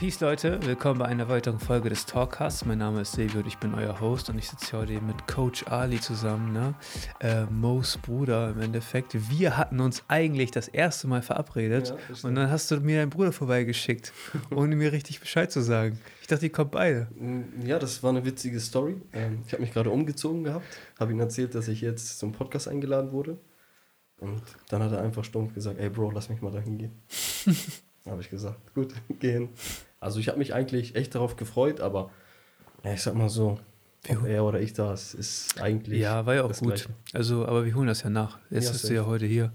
Peace Leute, willkommen bei einer weiteren Folge des Talkcasts. Mein Name ist Silvio und ich bin euer Host und ich sitze heute mit Coach Ali zusammen, ne? Äh, Mo's Bruder im Endeffekt. Wir hatten uns eigentlich das erste Mal verabredet Ja, und dann hast du mir deinen Bruder vorbeigeschickt, ohne mir richtig Bescheid zu sagen. Ich dachte, die kommen beide. Mm, Ja, das war eine witzige Story. Ähm, Ich habe mich gerade umgezogen gehabt, habe ihm erzählt, dass ich jetzt zum Podcast eingeladen wurde. Und dann hat er einfach stumpf gesagt, ey Bro, lass mich mal dahin gehen. habe ich gesagt, gut, gehen. Also ich habe mich eigentlich echt darauf gefreut, aber ja, ich sag mal so, ob er oder ich da ist, ist eigentlich Ja, war ja auch gut. Gleiche. Also, aber wir holen das ja nach. Jetzt Ja, bist du ja heute hier.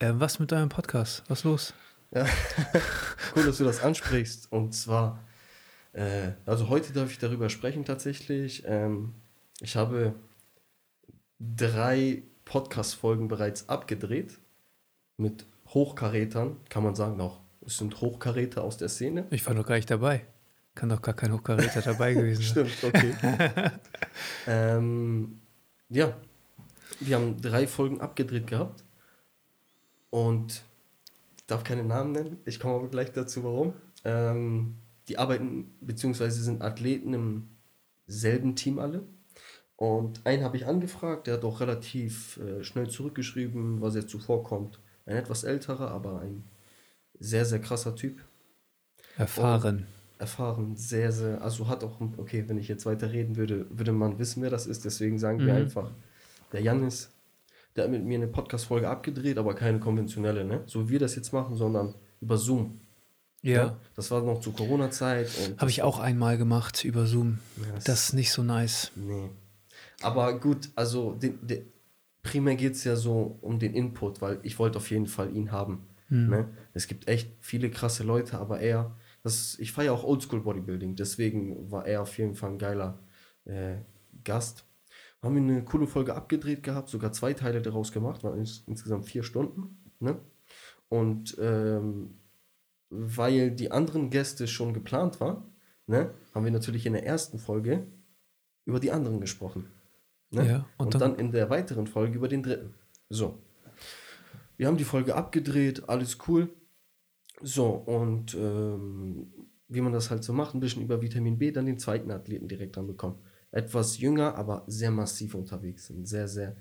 Äh, was mit deinem Podcast? Was los? Ja. cool, dass du das ansprichst. Und zwar, äh, also heute darf ich darüber sprechen tatsächlich. Ähm, ich habe drei Podcast-Folgen bereits abgedreht mit Hochkarätern, kann man sagen auch. Es sind Hochkaräter aus der Szene. Ich war noch gar nicht dabei. Kann doch gar kein Hochkaräter dabei gewesen sein. Stimmt, okay. ähm, ja, wir haben drei Folgen abgedreht gehabt und ich darf keine Namen nennen. Ich komme aber gleich dazu, warum. Ähm, die arbeiten beziehungsweise sind Athleten im selben Team alle. Und einen habe ich angefragt, der hat auch relativ äh, schnell zurückgeschrieben, was jetzt zuvorkommt. Ein etwas älterer, aber ein sehr, sehr krasser Typ Erfahren. erfahren, sehr, sehr, also hat auch, okay, wenn ich jetzt weiter reden würde, würde man wissen, wer das ist, deswegen sagen wir Mhm. einfach, der Janis, der hat mit mir eine Podcast-Folge abgedreht, aber keine konventionelle, ne? So wie wir das jetzt machen, sondern über Zoom. ja. Das war noch zur Corona-Zeit und. Habe ich auch einmal gemacht über Zoom. Ja, das- Das ist nicht so nice. Nee. Aber gut, also den, den, primär geht es ja so um den Input, weil ich wollte auf jeden Fall ihn haben. Hm. Ne? Es gibt echt viele krasse Leute, aber er, das, ich feiere auch Oldschool Bodybuilding, deswegen war er auf jeden Fall ein geiler äh, Gast. Haben wir eine coole Folge abgedreht gehabt, sogar zwei Teile daraus gemacht, waren ins, insgesamt vier Stunden. Ne? Und ähm, weil die anderen Gäste schon geplant waren, ne, haben wir natürlich in der ersten Folge über die anderen gesprochen. Ne? Ja, und und, dann- dann, in der weiteren Folge über den dritten. So. Wir haben die Folge abgedreht, alles cool. So, und ähm, wie man das halt so macht, ein bisschen über Vitamin B, dann den zweiten Athleten direkt dran bekommen. Etwas jünger, aber sehr massiv unterwegs. Ein sehr, sehr,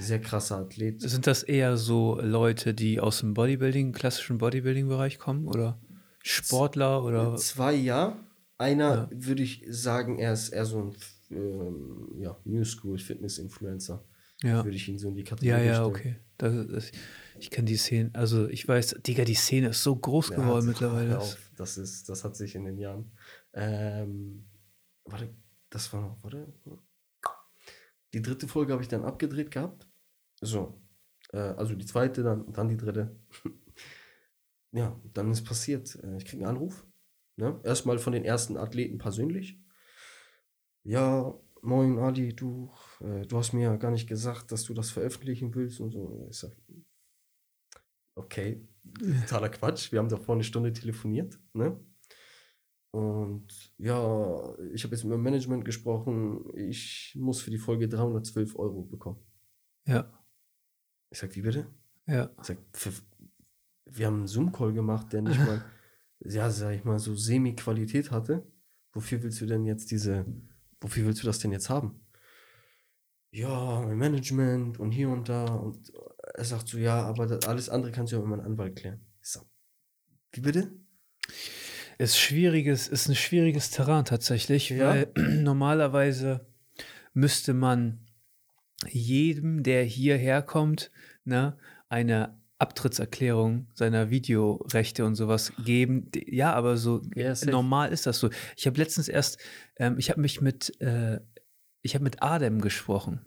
sehr krasser Athlet. Sind das eher so Leute, die aus dem Bodybuilding, klassischen Bodybuilding-Bereich kommen? Oder Sportler oder Zwei ja. Einer Ja. würde ich sagen, er ist eher so ein ähm, ja, New School Fitness-Influencer. ja. Würde ich ihn so in die Kategorie Ja, ja, stellen. okay. Das, das, ich kenne die Szene, also ich weiß, Digga, die Szene ist so groß Ja, geworden mittlerweile. auf, Das, ist, das hat sich in den Jahren. Ähm, warte, das war noch, warte. Die dritte Folge habe ich dann abgedreht gehabt. So. Äh, also die zweite, dann, dann die dritte. ja, dann ist passiert. Äh, ich kriege einen Anruf. Ne? Erstmal von den ersten Athleten persönlich. Ja, moin Ali, du, äh, du hast mir ja gar nicht gesagt, dass du das veröffentlichen willst und so. Ich sag, okay, totaler Quatsch. Wir haben davor eine Stunde telefoniert, ne? Und ja, ich habe jetzt mit dem Management gesprochen. Ich muss für die Folge 312 Euro bekommen. Ja, Ich sag, wie bitte? ja. Ich sag, wir haben einen Zoom-Call gemacht, der nicht mal, ja, sag ich mal, so Semi-Qualität hatte. Wofür willst du denn jetzt diese, wofür willst du das denn jetzt haben? Ja, mein Management und hier und da. Und er sagt so, ja, aber das, alles andere kannst du ja mit meinem Anwalt klären. Sag, wie bitte? Ist schwieriges, ist ein schwieriges Terrain tatsächlich, Ja. weil normalerweise müsste man jedem, der hierher kommt, ne, eine Abtrittserklärung seiner Videorechte und sowas geben. Ja, aber so Ja, normal ist das so. Ich habe letztens erst, ähm, ich habe mich mit, äh, ich habe mit Adem gesprochen.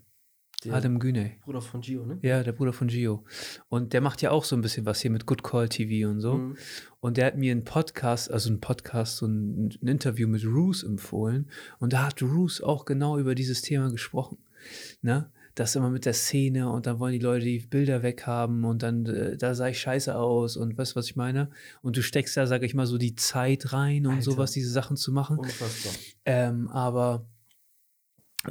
Der Adem Güney. Bruder von Gio, ne? Ja, der Bruder von Gio. Und der macht ja auch so ein bisschen was hier mit Good Call TV und so. Mhm. Und der hat mir einen Podcast, also einen Podcast, so ein, ein Interview mit Roos empfohlen. Und da hat Roos auch genau über dieses Thema gesprochen. Ne? Das immer mit der Szene und dann wollen die Leute die Bilder weghaben und dann, äh, da sah ich scheiße aus und weißt du, was ich meine? Und du steckst da, sag ich mal, so die Zeit rein und Alter. sowas, diese Sachen zu machen. Unfassbar. Ähm, aber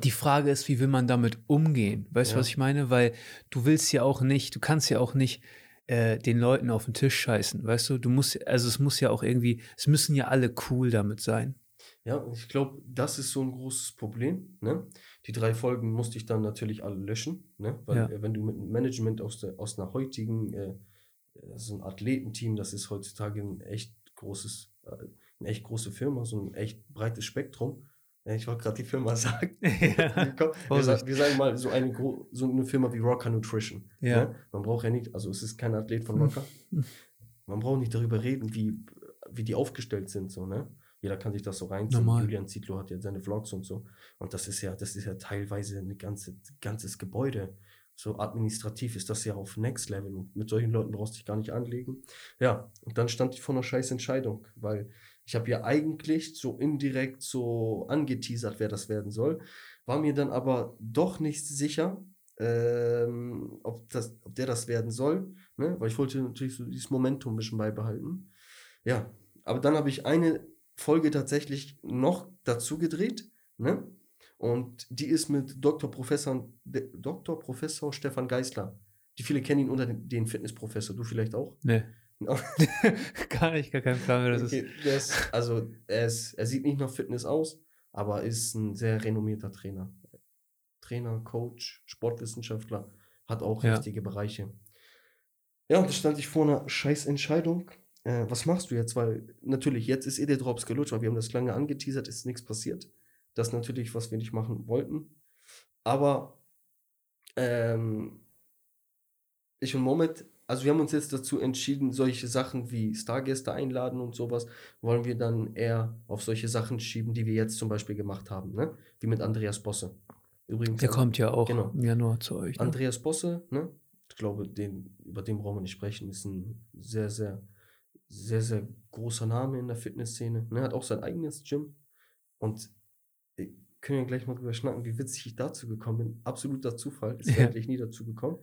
die Frage ist, wie will man damit umgehen? Weißt du, Ja. was ich meine? Weil du willst ja auch nicht, du kannst ja auch nicht äh, den Leuten auf den Tisch scheißen, weißt du? Du musst, also es muss ja auch irgendwie, es müssen ja alle cool damit sein. Ja, ich glaube, das ist so ein großes Problem. Ne? Die drei Folgen musste ich dann natürlich alle löschen, ne? weil Ja. äh, wenn du mit einem Management aus, der, aus einer heutigen, äh, äh, so ein Athletenteam, das ist heutzutage ein echt großes, äh, eine echt große Firma, so ein echt breites Spektrum. Ich wollte gerade die Firma sagen. ja. Wir, Vorsicht. sa- wir sagen mal so eine, so eine Firma wie Rocker Nutrition. Ja. Ne? Man braucht ja nicht, also es ist kein Athlet von Rocker. Man braucht nicht darüber reden, wie, wie die aufgestellt sind. So, ne? Jeder kann sich das so reinziehen. Normal. Julian Zietlow hat ja seine Vlogs und so. Und das ist ja, das ist ja teilweise ein ganze, ganzes Gebäude. So administrativ ist das ja auf Next Level. Und mit solchen Leuten brauchst du dich gar nicht anlegen. Ja, und dann stand ich vor einer scheiß Entscheidung, weil ich habe ja eigentlich so indirekt so angeteasert, wer das werden soll. War mir dann aber doch nicht sicher, ähm, ob, das, ob der das werden soll, ne? weil ich wollte natürlich so dieses Momentum ein bisschen beibehalten. Ja, aber dann habe ich eine Folge tatsächlich noch dazu gedreht, ne? Und die ist mit Dr. Professor, Dr. Professor Stefan Geisler. Die viele kennen ihn unter den, den Fitnessprofessor, du vielleicht auch. Nee. Gar nicht, gar kein Plan, wer das ist. Okay, ist, also er, ist, er sieht nicht nach Fitness aus, aber ist ein sehr renommierter Trainer. Trainer, Coach, Sportwissenschaftler, hat auch Ja. richtige Bereiche. Ja, und da stand ich vor einer scheiß Entscheidung. Äh, was machst du jetzt? Weil natürlich, jetzt ist eh der Drops gelutscht, weil wir haben das lange angeteasert, ist nichts passiert. Das ist natürlich, was wir nicht machen wollten. Aber ähm, ich und Moment, also wir haben uns jetzt dazu entschieden, solche Sachen wie Stargäste einladen und sowas, wollen wir dann eher auf solche Sachen schieben, die wir jetzt zum Beispiel gemacht haben, ne? Wie mit Andreas Bosse. Übrigens. Der an- kommt ja auch Genau. im Januar zu euch. Ne? Andreas Bosse, ne? Ich glaube, den, über den brauchen wir nicht sprechen. Ist ein sehr, sehr, sehr, sehr großer Name in der Fitnessszene. Ne? Hat auch sein eigenes Gym. Und wir können ja gleich mal drüber schnacken, wie witzig ich dazu gekommen bin. Absoluter Zufall. Ist Ja. eigentlich nie dazu gekommen.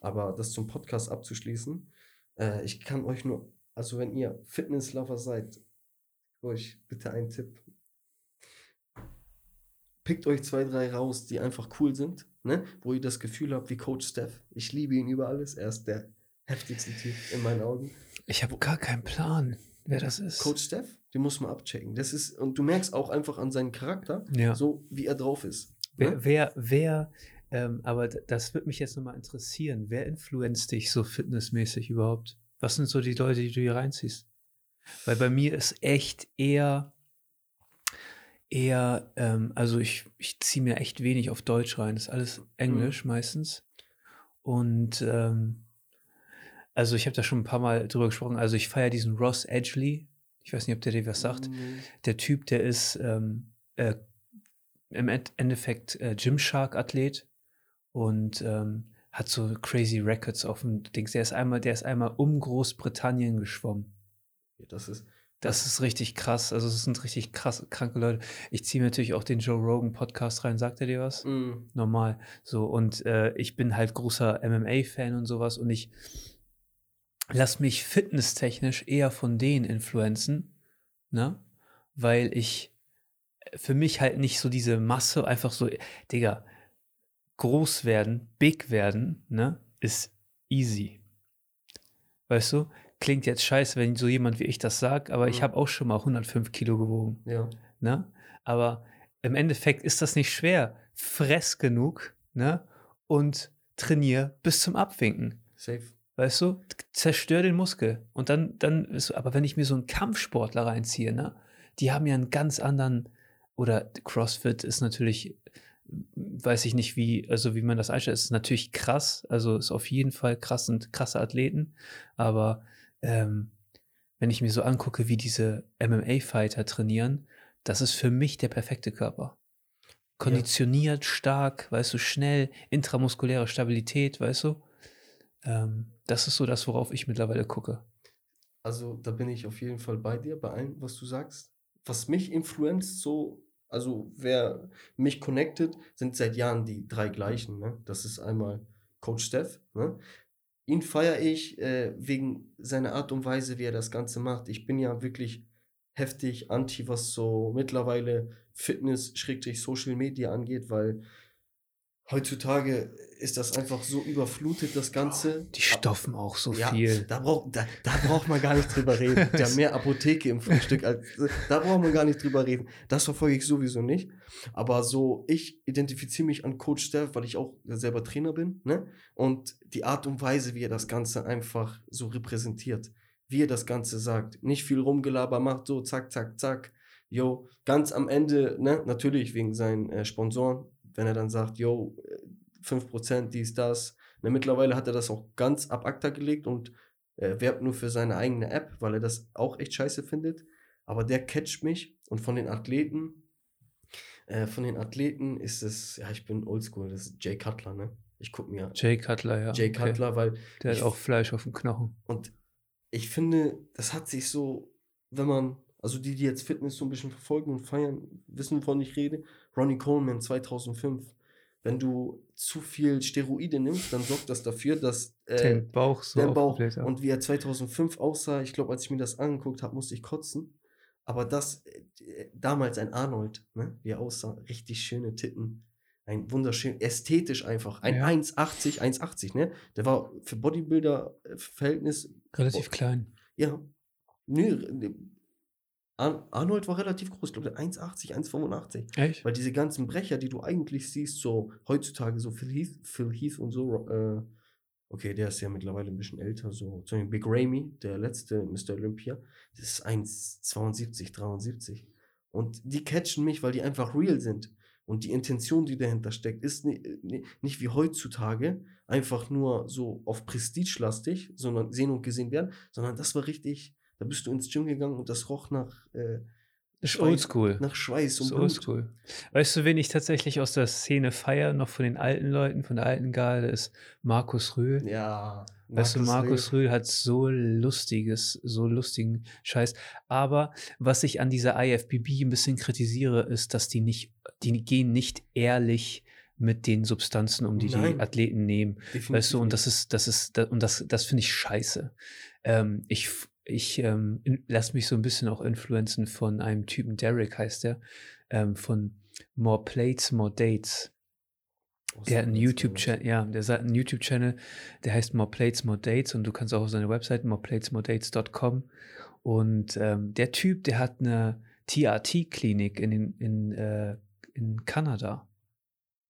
Aber das zum Podcast abzuschließen, äh, ich kann euch nur, also wenn ihr Fitnesslover seid, euch bitte einen Tipp. Pickt euch zwei, drei raus, die einfach cool sind, ne? wo ihr das Gefühl habt, wie Coach Steph. Ich liebe ihn über alles. Er ist der heftigste Typ in meinen Augen. Ich habe gar keinen Plan, wer das ist. Coach Steph, den muss man abchecken. Das ist, und du merkst auch einfach an seinem Charakter, ja. so wie er drauf ist. Wer, Ne? wer, wer ähm, aber das würde mich jetzt nochmal interessieren. Wer influenzt dich so fitnessmäßig überhaupt? Was sind so die Leute, die du hier reinziehst? Weil bei mir ist echt eher, eher, ähm, also ich, ich ziehe mir echt wenig auf Deutsch rein. Das ist alles Englisch meistens. Und ähm, also ich habe da schon ein paar Mal drüber gesprochen. Also ich feiere diesen Ross Edgley. Ich weiß nicht, ob der dir was sagt Nee. der Typ, der ist ähm, äh, im End- Endeffekt äh, Gymshark-Athlet und ähm, hat so crazy Records auf dem Dings. Der ist einmal, der ist einmal um Großbritannien geschwommen. Das ist, Das ist richtig krass. Also es sind richtig krass, kranke Leute. Ich ziehe mir natürlich auch den Joe Rogan Podcast rein. Sagt er dir was? mm, normal. So, und äh, ich bin halt großer MMA-Fan und sowas und ich lass mich fitnesstechnisch eher von denen influenzen, ne? Weil ich äh, für mich halt nicht so diese Masse einfach so, Digga, groß werden, big werden, ne, ist easy. Weißt du? Klingt jetzt scheiße, wenn so jemand wie ich das sagt, aber ich Mhm. habe auch schon mal 105 Kilo gewogen. ja. Ne? Aber im Endeffekt ist das nicht schwer. Fress genug ne? und trainier bis zum Abwinken. Safe. Weißt du? Zerstör den Muskel. Und dann, dann ist, aber wenn ich mir so einen Kampfsportler reinziehe, ne? die haben ja einen ganz anderen, oder CrossFit ist natürlich, weiß ich nicht, wie, also wie man das einstellt, ist natürlich krass, also ist auf jeden Fall krass und krasse Athleten, aber ähm, wenn ich mir so angucke, wie diese MMA-Fighter trainieren, das ist für mich der perfekte Körper. Konditioniert, stark, weißt du, schnell, intramuskuläre Stabilität, weißt du? Ähm, das ist so das, worauf ich mittlerweile gucke. Also da bin ich auf jeden Fall bei dir, bei allem, was du sagst. Was mich influenzt, so, also wer mich connected, sind seit Jahren die drei gleichen. Ne? Das ist einmal Coach Steph. Ne? Ihn feiere ich äh, wegen seiner Art und Weise, wie er das Ganze macht. Ich bin ja wirklich heftig anti, was so mittlerweile Fitness, Schrägstrich Social Media angeht, weil heutzutage ist das einfach so überflutet, das Ganze. Die stoffen auch so Ja, viel. Da, braucht da, da braucht man gar nicht drüber reden. Der hat mehr Apotheke im Frühstück als. Da braucht man gar nicht drüber reden. Das verfolge ich sowieso nicht. Aber so, ich identifiziere mich an Coach Steph, weil ich auch selber Trainer bin. Ne? Und die Art und Weise, wie er das Ganze einfach so repräsentiert, wie er das Ganze sagt, nicht viel Rumgelaber macht, so zack, zack, zack. Yo, ganz am Ende, ne, natürlich wegen seinen äh, Sponsoren, wenn er dann sagt, yo, äh, 5%, dies, das. Ne, mittlerweile hat er das auch ganz ab ACTA gelegt und äh, werbt nur für seine eigene App, weil er das auch echt scheiße findet. Aber der catcht mich und von den Athleten, äh, von den Athleten ist es, ja, ich bin oldschool, das ist Jay Cutler, ne? Ich guck mir Jay Cutler, ja. Jay okay. Cutler, weil Der hat auch Fleisch auf dem Knochen. und ich finde, das hat sich so, wenn man, also die, die jetzt Fitness so ein bisschen verfolgen und feiern, wissen, wovon ich rede. Ronnie Coleman 2005. Wenn du zu viel Steroide nimmst, dann sorgt das dafür, dass äh, Den Bauch so der Bauch und wie er 2005 aussah, ich glaube, als ich mir das angeguckt habe, musste ich kotzen. Aber das, äh, damals ein Arnold, ne, wie er aussah, richtig schöne Titten. Ein wunderschön, ästhetisch einfach. Ein Ja. 1,80, 1,80, ne? Der war für Bodybuilder-Verhältnis Relativ klein. ja. Nö, Arnold war relativ groß, ich glaube 1,80, 1,85. Echt? Weil diese ganzen Brecher, die du eigentlich siehst, so heutzutage, so Phil Heath, Phil Heath und so, äh, okay, der ist ja mittlerweile ein bisschen älter, so zum Beispiel Big Ramy, der letzte Mr. Olympia, das ist 1,72, 73. Und die catchen mich, weil die einfach real sind. Und die Intention, die dahinter steckt, ist ni ni nicht wie heutzutage einfach nur so auf Prestige-lastig, sondern sehen und gesehen werden, sondern das war richtig, da bist du ins Gym gegangen und das roch nach, äh, Das ist oldschool. nach Schweiß Das und oldschool. Weißt du, wen ich tatsächlich aus der Szene feiere, noch von den alten Leuten, von der alten Garde, ist Markus Rühl. Ja. Weißt du, Markus Rühl hat so lustiges, so lustigen Scheiß. Aber was ich an dieser IFBB ein bisschen kritisiere, ist, dass die nicht, die gehen nicht ehrlich mit den Substanzen um, die Nein. die Athleten nehmen. Definitiv Weißt du, und das ist, das ist, da- und das, das finde ich scheiße. Ähm, ich ich ähm, lasse mich so ein bisschen auch influenzen von einem Typen, Derek heißt der, ähm, von More Plates, More Dates. Oh, Der hat einen YouTube-Channel, ja, der hat einen YouTube-Channel, der heißt More Plates, More Dates und du kannst auch auf seine Website moreplatesmoredates.com und ähm, der Typ, der hat eine TRT-Klinik in, den- in, äh, in Kanada.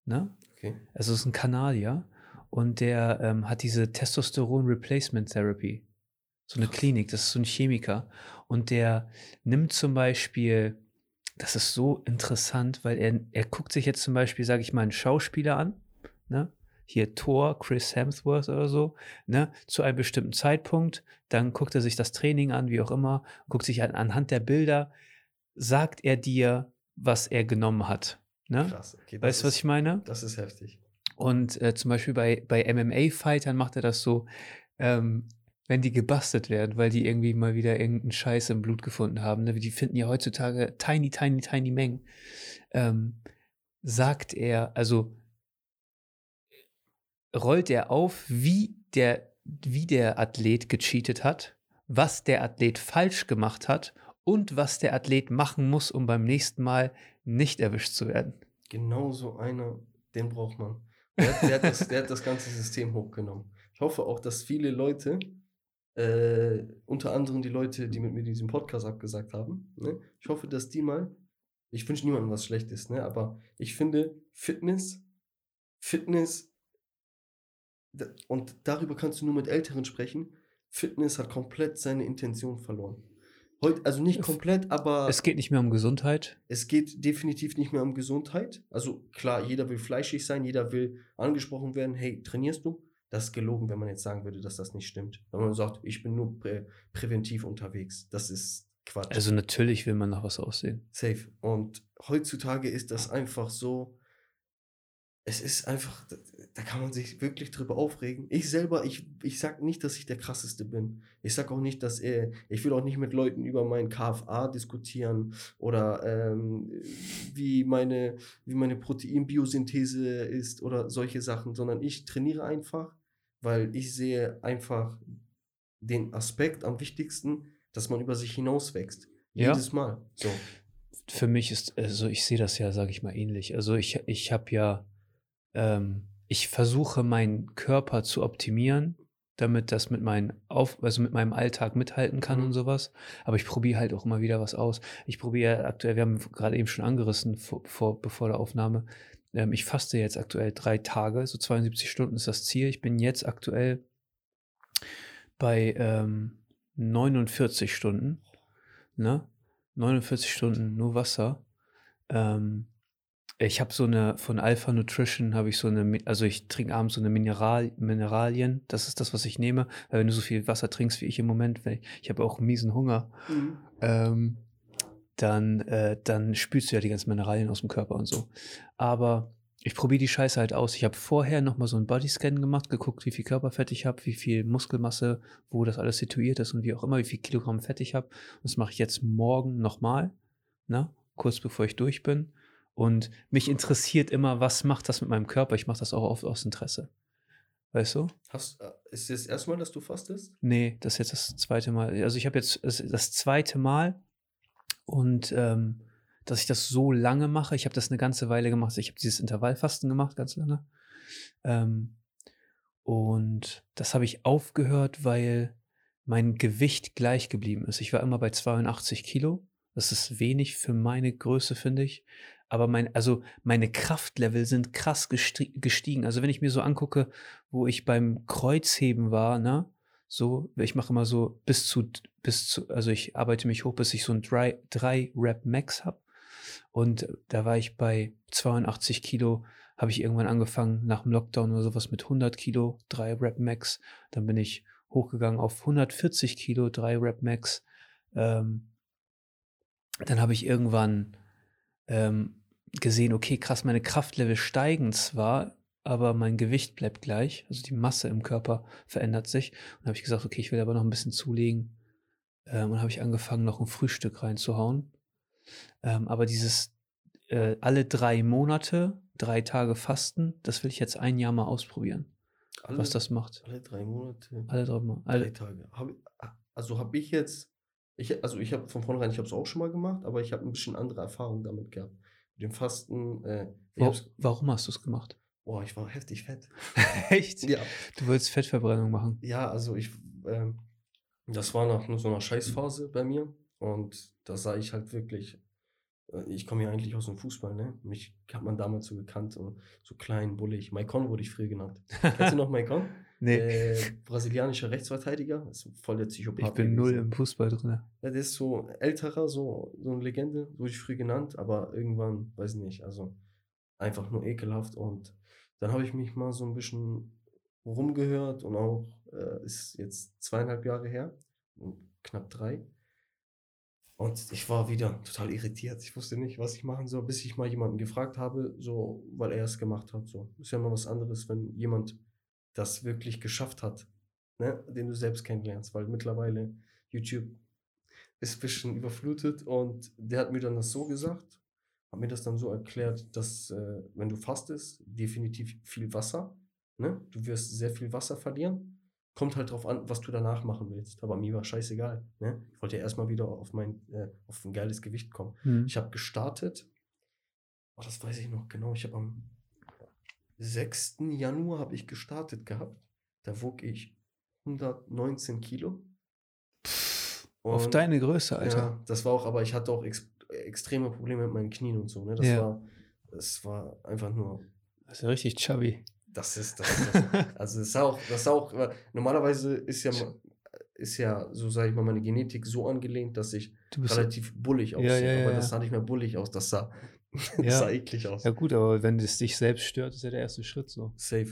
Ne? Okay. Also es ist ein Kanadier und der ähm, hat diese Testosteron Replacement Therapy. So eine. Klinik, das ist so ein Chemiker. Und der nimmt zum Beispiel, das ist so interessant, weil er, er guckt sich jetzt zum Beispiel, sage ich mal, einen Schauspieler an, ne? Hier Thor, Chris Hemsworth oder so, ne? Zu einem bestimmten Zeitpunkt. Dann guckt er sich das Training an, wie auch immer, guckt sich an, anhand der Bilder, sagt er dir, was er genommen hat. Ne? Krass. Okay, Weißt du, was ich meine? Das ist heftig. Und äh, zum Beispiel bei, bei MMA-Fightern macht er das so, ähm, wenn die gebastelt werden, weil die irgendwie mal wieder irgendeinen Scheiß im Blut gefunden haben. Ne? Die finden ja heutzutage tiny, tiny, tiny Mengen. Ähm, sagt er, also rollt er auf, wie der, wie der Athlet gecheatet hat, was der Athlet falsch gemacht hat und was der Athlet machen muss, um beim nächsten Mal nicht erwischt zu werden. Genau so einer, den braucht man. Der, der, hat das, der hat das ganze System hochgenommen. Ich hoffe auch, dass viele Leute, äh, unter anderem die Leute, die mit mir diesen Podcast abgesagt haben, ne? ich hoffe, dass die mal, ich wünsche niemandem was Schlechtes, ne? aber ich finde Fitness, Fitness, und darüber kannst du nur mit Älteren sprechen, Fitness hat komplett seine Intention verloren. Heute, also nicht komplett, aber Es geht nicht mehr um Gesundheit. es geht definitiv nicht mehr um Gesundheit. Also klar, jeder will fleischig sein, jeder will angesprochen werden, hey, trainierst du? Das ist gelogen, wenn man jetzt sagen würde, dass das nicht stimmt. Wenn man sagt, ich bin nur prä präventiv unterwegs. Das ist Quatsch. Also natürlich will man nach was aussehen. Safe. Und heutzutage ist das einfach so, es ist einfach, da, kann man sich wirklich drüber aufregen. Ich selber, ich, ich sag nicht, dass ich der krasseste bin. Ich sag auch nicht, dass er, ich will auch nicht mit Leuten über mein KFA diskutieren oder ähm, wie meine, wie meine Proteinbiosynthese ist oder solche Sachen, sondern ich trainiere einfach, weil ich sehe einfach den Aspekt am wichtigsten, dass man über sich hinauswächst. Ja. Jedes Mal. So. Für mich ist, also ich sehe das ja, sage ich mal, ähnlich. Also ich, ich habe ja ähm, ich versuche meinen Körper zu optimieren, damit das mit, meinen Auf also mit meinem Alltag mithalten kann Mhm. und sowas. Aber ich probiere halt auch immer wieder was aus. Ich probiere aktuell, wir haben gerade eben schon angerissen, vor, vor, bevor der Aufnahme, ähm, ich faste jetzt aktuell drei Tage, so 72 Stunden ist das Ziel. Ich bin jetzt aktuell bei ähm, 49 Stunden, ne? 49 Stunden nur Wasser. Ähm, ich habe so eine, von Alpha Nutrition habe ich so eine, also ich trinke abends so eine Mineral, Mineralien, das ist das, was ich nehme, weil wenn du so viel Wasser trinkst wie ich im Moment, weil ich, ich habe auch miesen Hunger, ähm, dann, äh, dann spülst du ja die ganzen Mineralien aus dem Körper und so. Aber ich probiere die Scheiße halt aus. Ich habe vorher nochmal so einen Bodyscan gemacht, geguckt, wie viel Körperfett ich habe, wie viel Muskelmasse, wo das alles situiert ist und wie auch immer, wie viel Kilogramm Fett ich habe. Und das mache ich jetzt morgen nochmal, ne? kurz bevor ich durch bin. Und mich interessiert immer, was macht das mit meinem Körper? Ich mache das auch oft aus Interesse. Weißt du? Hast, äh, ist das erste Mal, dass du fastest? Nee, das ist jetzt das zweite Mal. Also ich habe jetzt das, das zweite Mal und ähm, dass ich das so lange mache. Ich habe das eine ganze Weile gemacht. Ich habe dieses Intervallfasten gemacht, ganz lange. Ähm, und das habe ich aufgehört, weil mein Gewicht gleich geblieben ist. Ich war immer bei 82 Kilo. Das ist wenig für meine Größe, finde ich. Aber mein, also meine Kraftlevel sind krass gesti- gestiegen. Also wenn ich mir so angucke, wo ich beim Kreuzheben war, ne, so, ich mache immer so bis zu, bis zu, also ich arbeite mich hoch, bis ich so ein 3 Rep Max habe. Und da war ich bei 82 Kilo, habe ich irgendwann angefangen nach dem Lockdown oder sowas mit 100 Kilo, 3 Rep Max. Dann bin ich hochgegangen auf 140 Kilo, 3 Rep Max. Ähm, dann habe ich irgendwann ähm, gesehen, okay, krass, meine Kraftlevel steigen zwar, aber mein Gewicht bleibt gleich, also die Masse im Körper verändert sich. Und habe ich gesagt, okay, ich will aber noch ein bisschen zulegen. Ähm, und habe ich angefangen, noch ein Frühstück reinzuhauen. Ähm, aber dieses äh, alle drei Monate, drei Tage Fasten, das will ich jetzt ein Jahr mal ausprobieren, Alle, was das macht. alle drei Monate. Alle drei drei Alle, Tage. Hab, also habe ich jetzt, ich, also ich habe von vornherein, ich habe es auch schon mal gemacht, aber ich habe ein bisschen andere Erfahrungen damit gehabt. Mit dem Fasten, äh, ich Wa- hab's, warum hast du es gemacht? Boah, ich war heftig fett. Echt? Ja, Du wolltest Fettverbrennung machen. ja also ich, ähm, das war nach nur so einer Scheißphase bei mir und da sah ich halt wirklich, äh, ich komme ja eigentlich aus dem Fußball, ne? Mich hat man damals so gekannt, so, so klein, bullig. Maicon wurde ich früher genannt. Kennst du noch Maicon? Nee, Äh, brasilianischer Rechtsverteidiger, ist voll der Psychopath. ich bin null im Fußball drin. Ja, der ist so älterer, so, so eine Legende, wurde ich früh genannt, aber irgendwann, weiß nicht, also einfach nur ekelhaft. Und dann habe ich mich mal so ein bisschen rumgehört und auch, äh, ist jetzt zweieinhalb Jahre her, knapp drei. Und ich war wieder total irritiert. Ich wusste nicht, was ich machen soll, bis ich mal jemanden gefragt habe, so, weil er es gemacht hat. So. Ist ja immer was anderes, wenn jemand das wirklich geschafft hat, ne, den du selbst kennenlernst, weil mittlerweile YouTube ist ein bisschen überflutet und der hat mir dann das so gesagt, hat mir das dann so erklärt, dass äh, wenn du fastest, definitiv viel Wasser, ne? Du wirst sehr viel Wasser verlieren. Kommt halt drauf an, was du danach machen willst. Aber mir war scheißegal. Ne? Ich wollte ja erstmal wieder auf mein, äh, auf ein geiles Gewicht kommen. Hm. Ich habe gestartet, oh, das weiß ich noch genau, ich habe am 6. Januar habe ich gestartet gehabt. Da wog ich 119 Kilo. Auf Und- deine Größe, Alter. ja, das war auch, aber ich hatte auch ex extreme Probleme mit meinen Knien und so. Ne? Das, Ja. war, das war einfach nur, Das ist ja richtig chubby. das ist das. das also das ist auch, das ist auch, normalerweise ist ja, ist ja, so sage ich mal, meine Genetik so angelehnt, dass ich relativ bullig aussehe. ja, ja, aber ja. das sah nicht mehr bullig aus, das sah, das sah eklig aus. ja gut, aber wenn es dich selbst stört, ist ja der erste Schritt so. Safe.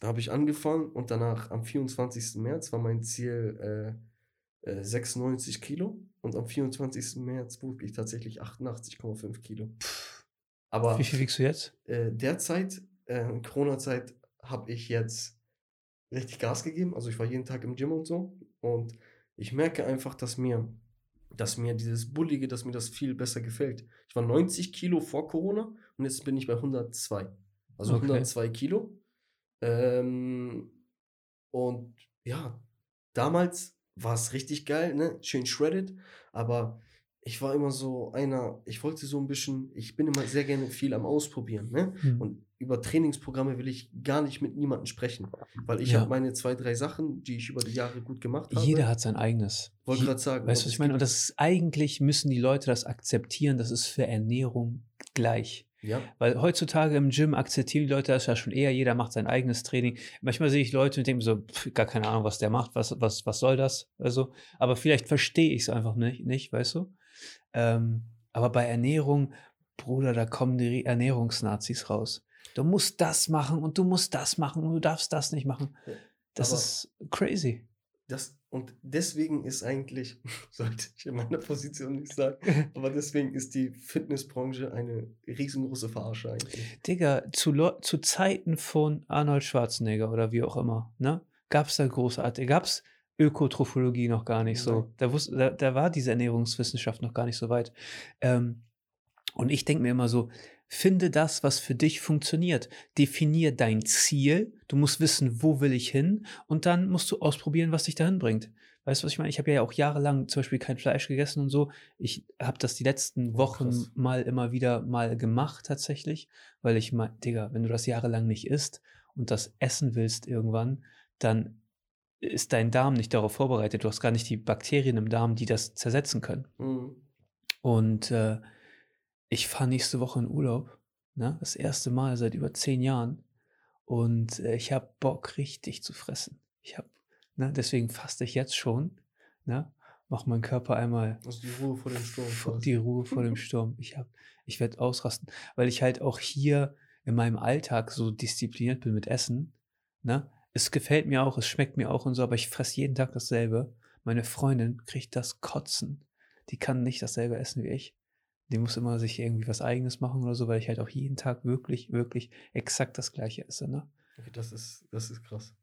Da habe ich angefangen und danach am 24. März war mein Ziel äh, äh, 96 Kilo und am 24. März wog ich tatsächlich 88,5 Kilo. Aber Wie viel wiegst du jetzt? äh, derzeit, äh, in Corona-Zeit, habe ich jetzt richtig Gas gegeben. Also ich war jeden Tag im Gym und so. Und ich merke einfach, dass mir, dass mir dieses Bullige, dass mir das viel besser gefällt. Ich war 90 Kilo vor Corona und jetzt bin ich bei 102. Also Okay. 102 Kilo. Ähm, und ja, damals war es richtig geil, ne? Schön shredded, aber ich war immer so einer, ich wollte so ein bisschen, ich bin immer sehr gerne viel am Ausprobieren, ne? Hm. Und über Trainingsprogramme will ich gar nicht mit niemandem sprechen, weil ich Ja. habe meine zwei, drei Sachen, die ich über die Jahre gut gemacht habe. Jeder hat sein eigenes. Wollte gerade sagen. Weißt du, und was ich meine? Und das ist eigentlich müssen die Leute das akzeptieren, das ist für Ernährung gleich. Ja, Weil heutzutage im Gym akzeptieren die Leute das ja schon eher, jeder macht sein eigenes Training. Manchmal sehe ich Leute und denke mir so, pff, gar keine Ahnung, was der macht, was, was, was soll das? Also, aber vielleicht verstehe ich es einfach nicht, nicht, weißt du? Ähm, aber bei Ernährung, Bruder, da kommen die Ernährungsnazis raus. Du musst das machen und du musst das machen und du darfst das nicht machen. Das aber- ist crazy. das, und deswegen ist eigentlich, sollte ich in meiner Position nicht sagen, aber deswegen ist die Fitnessbranche eine riesengroße Verarsche eigentlich. Digga, zu, zu Zeiten von Arnold Schwarzenegger oder wie auch immer, ne? Gab es da großartig, gab es Ökotrophologie noch gar nicht so. Da, wus, da, da war diese Ernährungswissenschaft noch gar nicht so weit. Ähm, und ich denke mir immer so, finde das, was für dich funktioniert. Definier dein Ziel. Du musst wissen, wo will ich hin. Und dann musst du ausprobieren, was dich dahin bringt. Weißt du, was ich meine? Ich habe ja auch jahrelang zum Beispiel kein Fleisch gegessen und so. Ich habe das die letzten Oh, Wochen krass. mal immer wieder mal gemacht tatsächlich, weil ich mal, Digga, wenn du das jahrelang nicht isst und das essen willst irgendwann, dann ist dein Darm nicht darauf vorbereitet. Du hast gar nicht die Bakterien im Darm, die das zersetzen können. Mhm. Und äh, ich fahre nächste Woche in Urlaub, ne? das erste Mal seit über zehn Jahren. Und äh, ich habe Bock, richtig zu fressen. Ich habe, ne? deswegen faste ich jetzt schon, ne? mach meinen Körper einmal Also die Ruhe vor dem Sturm. die Ruhe vor dem Sturm. Ich hab, ich werde ausrasten, weil ich halt auch hier in meinem Alltag so diszipliniert bin mit Essen. Ne? Es gefällt mir auch, es schmeckt mir auch und so, aber ich fresse jeden Tag dasselbe. Meine Freundin kriegt das Kotzen. Die kann nicht dasselbe essen wie ich. Die muss immer sich irgendwie was Eigenes machen oder so, weil ich halt auch jeden Tag wirklich, wirklich exakt das Gleiche esse. Ne? Okay, das ist, das ist krass.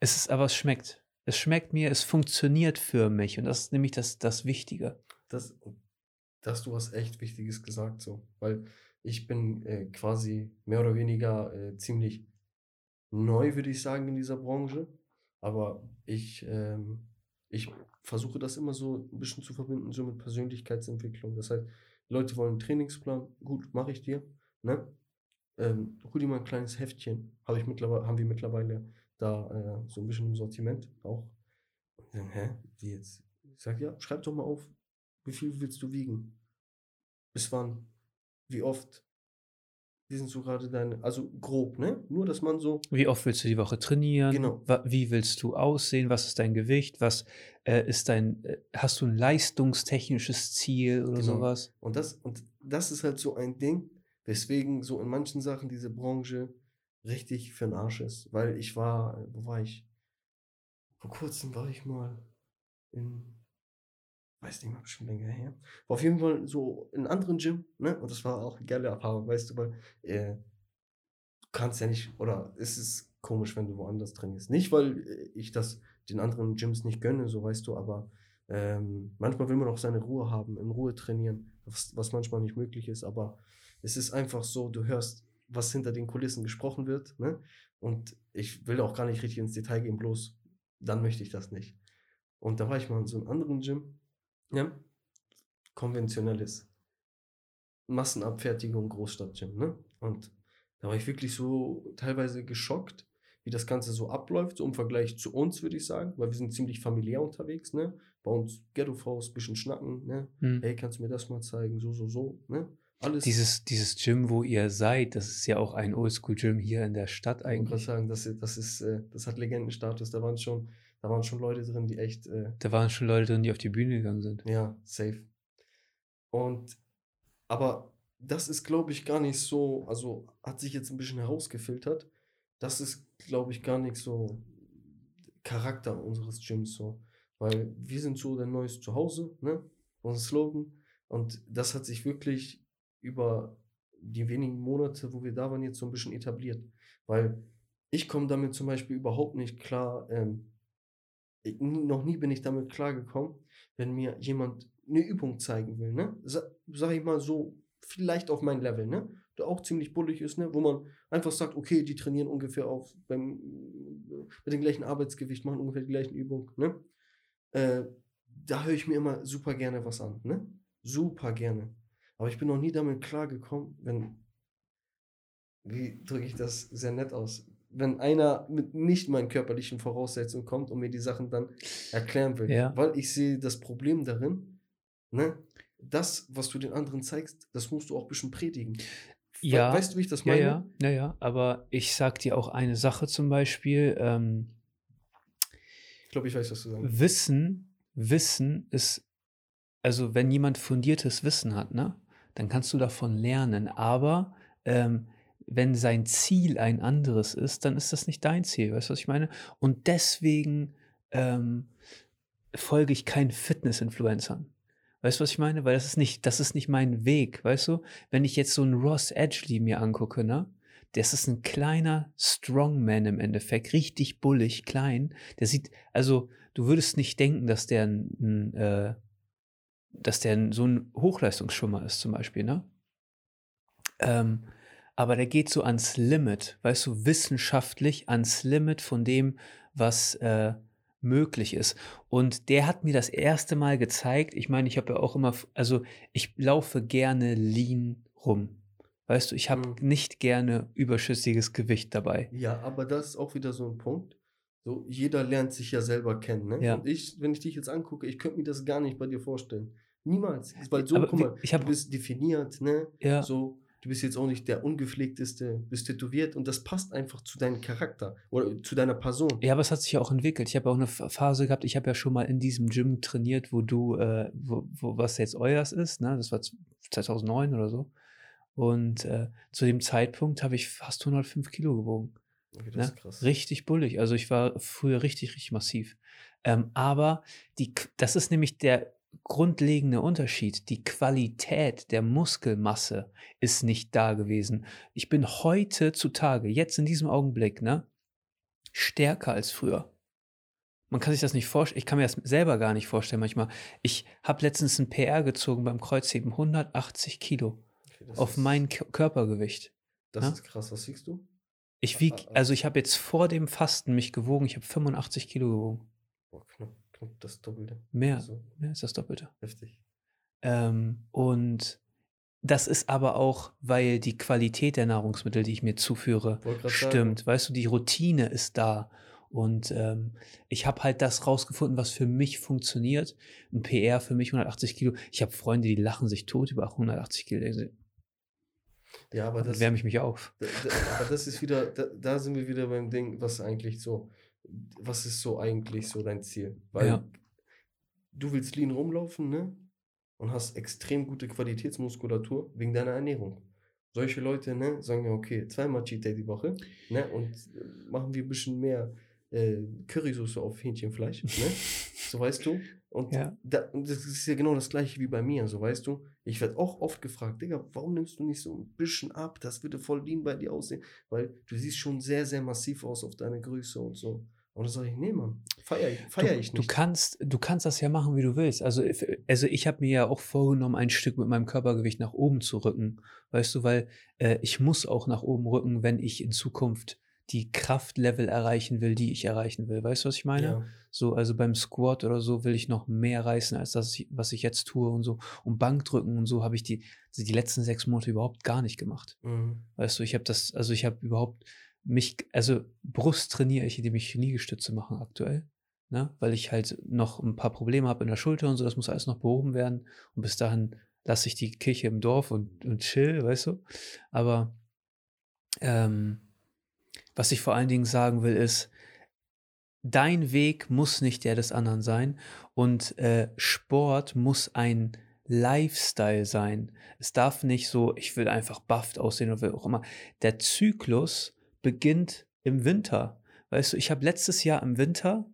Es ist aber, es schmeckt. Es schmeckt mir, es funktioniert für mich und das ist nämlich das, das Wichtige. Das, dass du was echt Wichtiges gesagt, so. Weil ich bin äh, quasi mehr oder weniger äh, ziemlich neu, würde ich sagen, in dieser Branche. Aber ich, ähm, ich versuche das immer so ein bisschen zu verbinden, so mit Persönlichkeitsentwicklung. Das heißt, Leute wollen einen Trainingsplan, gut, mache ich dir. Ne? Ähm, hol dir mal ein kleines Heftchen. Habe ich mittlerweile, haben wir mittlerweile da äh, so ein bisschen im Sortiment auch. Und dann, hä? Wie jetzt? Ich sage, ja, schreib doch mal auf, wie viel willst du wiegen? Bis wann? Wie oft? Wie sind so gerade deine, also grob, ne? Nur, dass man so, Wie oft willst du die Woche trainieren? Genau. Wie willst du aussehen? Was ist dein Gewicht? Was äh, ist dein, äh, hast du ein leistungstechnisches Ziel oder Genau. sowas? und das, und das ist halt so ein Ding, weswegen so in manchen Sachen diese Branche richtig für den Arsch ist. Weil ich war, wo war ich? Vor kurzem war ich mal in, weiß nicht mehr, bestimmt länger her. War auf jeden Fall so in einem anderen Gym, ne? Und das war auch eine geile Erfahrung, weißt du, weil äh, du kannst ja nicht, oder es ist komisch, wenn du woanders trainierst. Nicht, weil äh, ich das den anderen Gyms nicht gönne, so weißt du, aber ähm, manchmal will man auch seine Ruhe haben, in Ruhe trainieren, was, was manchmal nicht möglich ist, aber es ist einfach so, du hörst, was hinter den Kulissen gesprochen wird, ne? Und ich will auch gar nicht richtig ins Detail gehen, bloß dann möchte ich das nicht. Und da war ich mal in so einem anderen Gym, ja, konventionelles Massenabfertigung Großstadtgym, ne? Und da war ich wirklich so teilweise geschockt, wie das Ganze so abläuft, so im Vergleich zu uns, würde ich sagen, weil wir sind ziemlich familiär unterwegs, ne? Bei uns Ghetto-Faust, bisschen schnacken, ne? Hm. Hey, kannst du mir das mal zeigen? So, so, so, ne? Alles. Dieses, dieses Gym, wo ihr seid, das ist ja auch ein Oldschool-Gym hier in der Stadt Ich wollte gerade eigentlich. sagen, das, das ist, äh, das hat Legendenstatus. Da waren schon, da waren schon Leute drin, die echt, äh, Da waren schon Leute drin, die auf die Bühne gegangen sind. ja, safe. Und, aber das ist, glaube ich, gar nicht so, also hat sich jetzt ein bisschen herausgefiltert. Das ist, glaube ich, gar nicht so Charakter unseres Gyms so. Weil wir sind so der neues Zuhause, ne? Unser Slogan. Und das hat sich wirklich über die wenigen Monate, wo wir da waren, jetzt so ein bisschen etabliert. Weil ich komme damit zum Beispiel überhaupt nicht klar, ähm, ich, nie- noch nie bin ich damit klargekommen, wenn mir jemand eine Übung zeigen will, ne? Sa sag ich mal so, vielleicht auf mein Level, ne? Der auch ziemlich bullig ist, ne? Wo man einfach sagt, okay, die trainieren ungefähr auf beim, mit dem gleichen Arbeitsgewicht, machen ungefähr die gleichen Übungen, ne? Äh, da höre ich mir immer super gerne was an, ne? super gerne. Aber ich bin noch nie damit klargekommen, wenn, wie drücke ich das sehr nett aus, wenn einer mit nicht meinen körperlichen Voraussetzungen kommt und mir die Sachen dann erklären will. Ja. Weil ich sehe das Problem darin, ne? Das, was du den anderen zeigst, das musst du auch ein bisschen predigen. Ja, Weißt du, wie ich das meine? ja, ja, ja. Aber ich sag dir auch eine Sache zum Beispiel. Ähm, Ich glaube, ich weiß, was du sagst. Wissen, Wissen ist, also wenn jemand fundiertes Wissen hat, ne, dann kannst du davon lernen. Aber ähm, wenn sein Ziel ein anderes ist, dann ist das nicht dein Ziel. Weißt du, was ich meine? Und deswegen ähm, folge ich keinen Fitness-Influencern. Weißt du, was ich meine? Weil das ist nicht, das ist nicht mein Weg, weißt du? Wenn ich jetzt so einen Ross Edgley mir angucke, ne? Das ist ein kleiner Strongman im Endeffekt, richtig bullig, klein. Der sieht, also du würdest nicht denken, dass der ein, ein äh, dass der so ein Hochleistungsschwimmer ist, zum Beispiel, ne? Ähm, aber der geht so ans Limit, weißt du, wissenschaftlich ans Limit von dem, was äh, möglich ist. Und der hat mir das erste Mal gezeigt, ich meine, ich habe ja auch immer, also ich laufe gerne lean rum. Weißt du, ich habe Mhm. nicht gerne überschüssiges Gewicht dabei. Ja, aber das ist auch wieder so ein Punkt. So, jeder lernt sich ja selber kennen, ne? Ja. Und ich, wenn ich dich jetzt angucke, ich könnte mir das gar nicht bei dir vorstellen. Niemals. Weil so, Aber guck mal, ich hab- du bist definiert, ne? Ja. So, du bist jetzt auch nicht der ungepflegteste, bist tätowiert und das passt einfach zu deinem Charakter oder zu deiner Person. Ja, aber es hat sich ja auch entwickelt. Ich habe auch eine Ph- Phase gehabt, ich habe ja schon mal in diesem Gym trainiert, wo du, äh, wo, wo, was jetzt euers ist, ne? Das war z- 2009 oder so. Und äh, zu dem Zeitpunkt habe ich fast 105 Kilo gewogen. Okay, das Ne? ist krass. Richtig bullig. Also ich war früher richtig, richtig massiv. Ähm, aber die, das ist nämlich der grundlegende Unterschied. Die Qualität der Muskelmasse ist nicht da gewesen. Ich bin heute zutage, jetzt in diesem Augenblick, ne, stärker als früher. Man kann sich das nicht vorstellen. Ich kann mir das selber gar nicht vorstellen manchmal. Ich habe letztens ein PR gezogen beim Kreuzheben, 180 Kilo das auf mein K Körpergewicht. Das ne? ist krass. Was siehst du? Ich wieg, Ah, ah. also ich habe jetzt vor dem Fasten mich gewogen, ich habe 85 Kilo gewogen. Boah, knapp das Doppelte. Mehr, Also, mehr ist das Doppelte. heftig. Ähm, und das ist aber auch, weil die Qualität der Nahrungsmittel, die ich mir zuführe, stimmt. Weißt du, die Routine ist da. Und ähm, ich habe halt das rausgefunden, was für mich funktioniert. Ein PR für mich 180 Kilo. Ich habe Freunde, die lachen sich tot über 180 Kilo. Die Ja, aber das, wärme ich mich auf. Da, da, aber das ist wieder, da, da sind wir wieder beim Ding, was eigentlich so, was ist so eigentlich so dein Ziel? Weil Ja. du willst lean rumlaufen, ne? Und hast extrem gute Qualitätsmuskulatur wegen deiner Ernährung. Solche Leute, ne, sagen ja, okay, zweimal Cheat Day die Woche, ne? Und machen wir ein bisschen mehr äh, Currysoße auf Hähnchenfleisch, ne? So weißt du? Und, Ja. da, das ist ja genau das gleiche wie bei mir, so weißt du. Ich werde auch oft gefragt, Digga, warum nimmst du nicht so ein bisschen ab? Das würde voll lean bei dir aussehen. Weil du siehst schon sehr, sehr massiv aus auf deine Größe und so. Dann sage ich, nee, Mann, feier, ich- feier du, ich Du nicht. kannst, du kannst das ja machen, wie du willst. Also, also ich habe mir ja auch vorgenommen, ein Stück mit meinem Körpergewicht nach oben zu rücken. Weißt du, weil äh, ich muss auch nach oben rücken, wenn ich in Zukunft die Kraftlevel erreichen will, die ich erreichen will. Weißt du, was ich meine? ja. So, also beim Squat oder so will ich noch mehr reißen, als das, was ich jetzt tue und so. Und Bankdrücken und so habe ich die, die letzten sechs Monate überhaupt gar nicht gemacht. Mhm. Weißt du, ich habe das, also ich habe überhaupt mich, also Brust trainiere ich, indem ich Liegestütze mache aktuell, ne? weil ich halt noch ein paar Probleme habe in der Schulter und so, das muss alles noch behoben werden. Und bis dahin lasse ich die Kirche im Dorf und, und chill, weißt du. Aber ähm, was ich vor allen Dingen sagen will, ist, dein Weg muss nicht der des anderen sein und äh, Sport muss ein Lifestyle sein. Es darf nicht so, ich will einfach bufft aussehen oder wie auch immer. Der Zyklus beginnt im Winter. Weißt du, ich habe letztes Jahr im Winter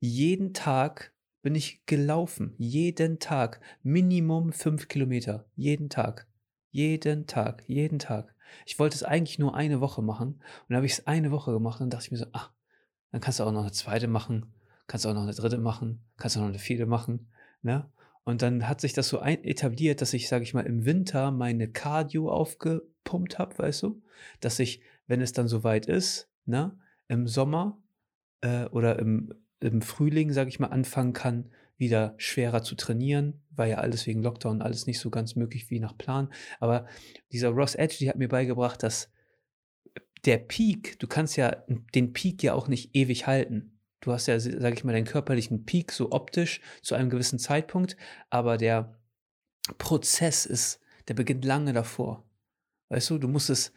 jeden Tag bin ich gelaufen. Jeden Tag. Minimum fünf Kilometer. Jeden Tag. Jeden Tag. Jeden Tag. Ich wollte es eigentlich nur eine Woche machen. Und dann habe ich es eine Woche gemacht. Und dachte ich mir so, ach, dann kannst du auch noch eine zweite machen. Kannst auch noch eine dritte machen. Kannst auch noch eine vierte machen. Ne? Und dann hat sich das so etabliert, dass ich, sage ich mal, im Winter meine Cardio aufgepumpt habe, weißt du? Dass ich, wenn es dann soweit ist, ne, im Sommer äh, oder im, im Frühling, sage ich mal, anfangen kann, wieder schwerer zu trainieren, war ja alles wegen Lockdown alles nicht so ganz möglich wie nach Plan. Aber dieser Ross Edge, die hat mir beigebracht, dass der Peak, du kannst ja den Peak ja auch nicht ewig halten. Du hast ja, sage ich mal, deinen körperlichen Peak so optisch zu einem gewissen Zeitpunkt, aber der Prozess ist, der beginnt lange davor. Weißt du, du musst es,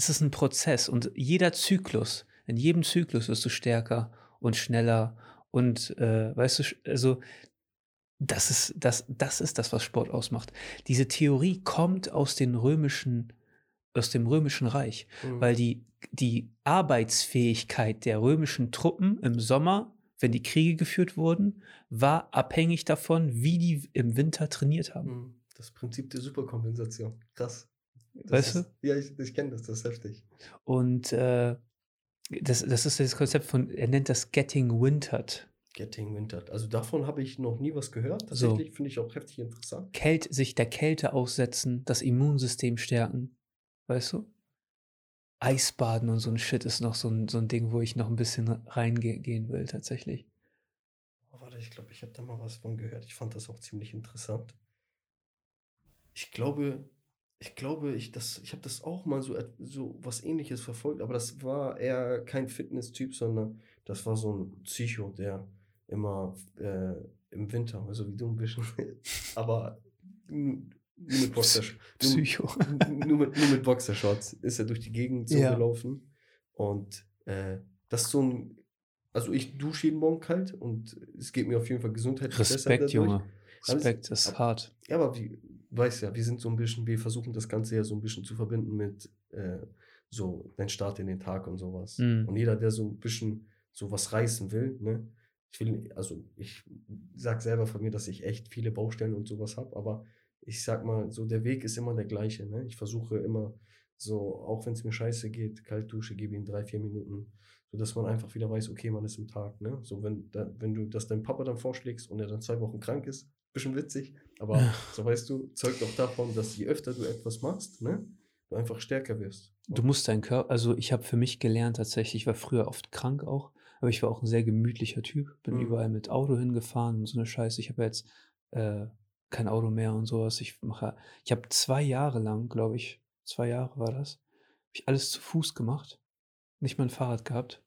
es ist ein Prozess und jeder Zyklus, in jedem Zyklus wirst du stärker und schneller und äh, weißt du, also das ist das, das ist das, was Sport ausmacht. Diese Theorie kommt aus den römischen, aus dem römischen Reich, mhm. weil die, die Arbeitsfähigkeit der römischen Truppen im Sommer, wenn die Kriege geführt wurden, war abhängig davon, wie die im Winter trainiert haben. Mhm. Das Prinzip der Superkompensation. Krass. Das weißt ist, du? Ja, ich, ich kenne das, das ist heftig. Und äh, das, das ist das Konzept von, er nennt das Getting Wintered. Getting Wintered. Also davon habe ich noch nie was gehört. Tatsächlich so. finde ich auch heftig interessant. Kält, sich der Kälte aussetzen, das Immunsystem stärken. Weißt du? Eisbaden und so ein Shit ist noch so ein, so ein Ding, wo ich noch ein bisschen reingehen will, tatsächlich. Oh, warte, ich glaube, ich habe da mal was von gehört. Ich fand das auch ziemlich interessant. Ich glaube, ich glaube, ich, ich habe das auch mal so, so was ähnliches verfolgt, aber das war eher kein Fitness-Typ, sondern das war so ein Psycho, der immer äh, im Winter, also wie du ein bisschen, aber nur, mit Boxershorts. Psycho. Nur, nur, mit, nur mit Boxershorts ist er durch die Gegend so ja. gelaufen. Und äh, das ist so ein, also ich dusche jeden Morgen kalt und es geht mir auf jeden Fall gesundheitlich Respekt, Junge. Respekt ist hart. Ja, aber wie, weißt ja, wir sind so ein bisschen, wir versuchen das Ganze ja so ein bisschen zu verbinden mit äh, so dein Start in den Tag und sowas. Mhm. Und jeder, der so ein bisschen so was reißen will, ne, ich will, also ich sag selber von mir, dass ich echt viele Baustellen und sowas habe, aber ich sag mal, so der Weg ist immer der gleiche. Ne? Ich versuche immer so, auch wenn es mir scheiße geht, Kaltdusche, gebe ihm drei, vier Minuten, sodass man einfach wieder weiß, okay, man ist im Tag. Ne? So, wenn, da, wenn du das deinem Papa dann vorschlägst und er dann zwei Wochen krank ist, bisschen witzig, aber so weißt du, zeugt auch davon, dass je öfter du etwas machst, ne, du einfach stärker wirst. Du musst deinen Körper, also ich habe für mich gelernt tatsächlich, ich war früher oft krank auch, aber ich war auch ein sehr gemütlicher Typ. Bin mhm. überall mit Auto hingefahren und so eine Scheiße. Ich habe jetzt äh, kein Auto mehr und sowas. Ich mache, ich habe zwei Jahre lang, glaube ich, zwei Jahre war das, habe ich alles zu Fuß gemacht. Nicht mal ein Fahrrad gehabt.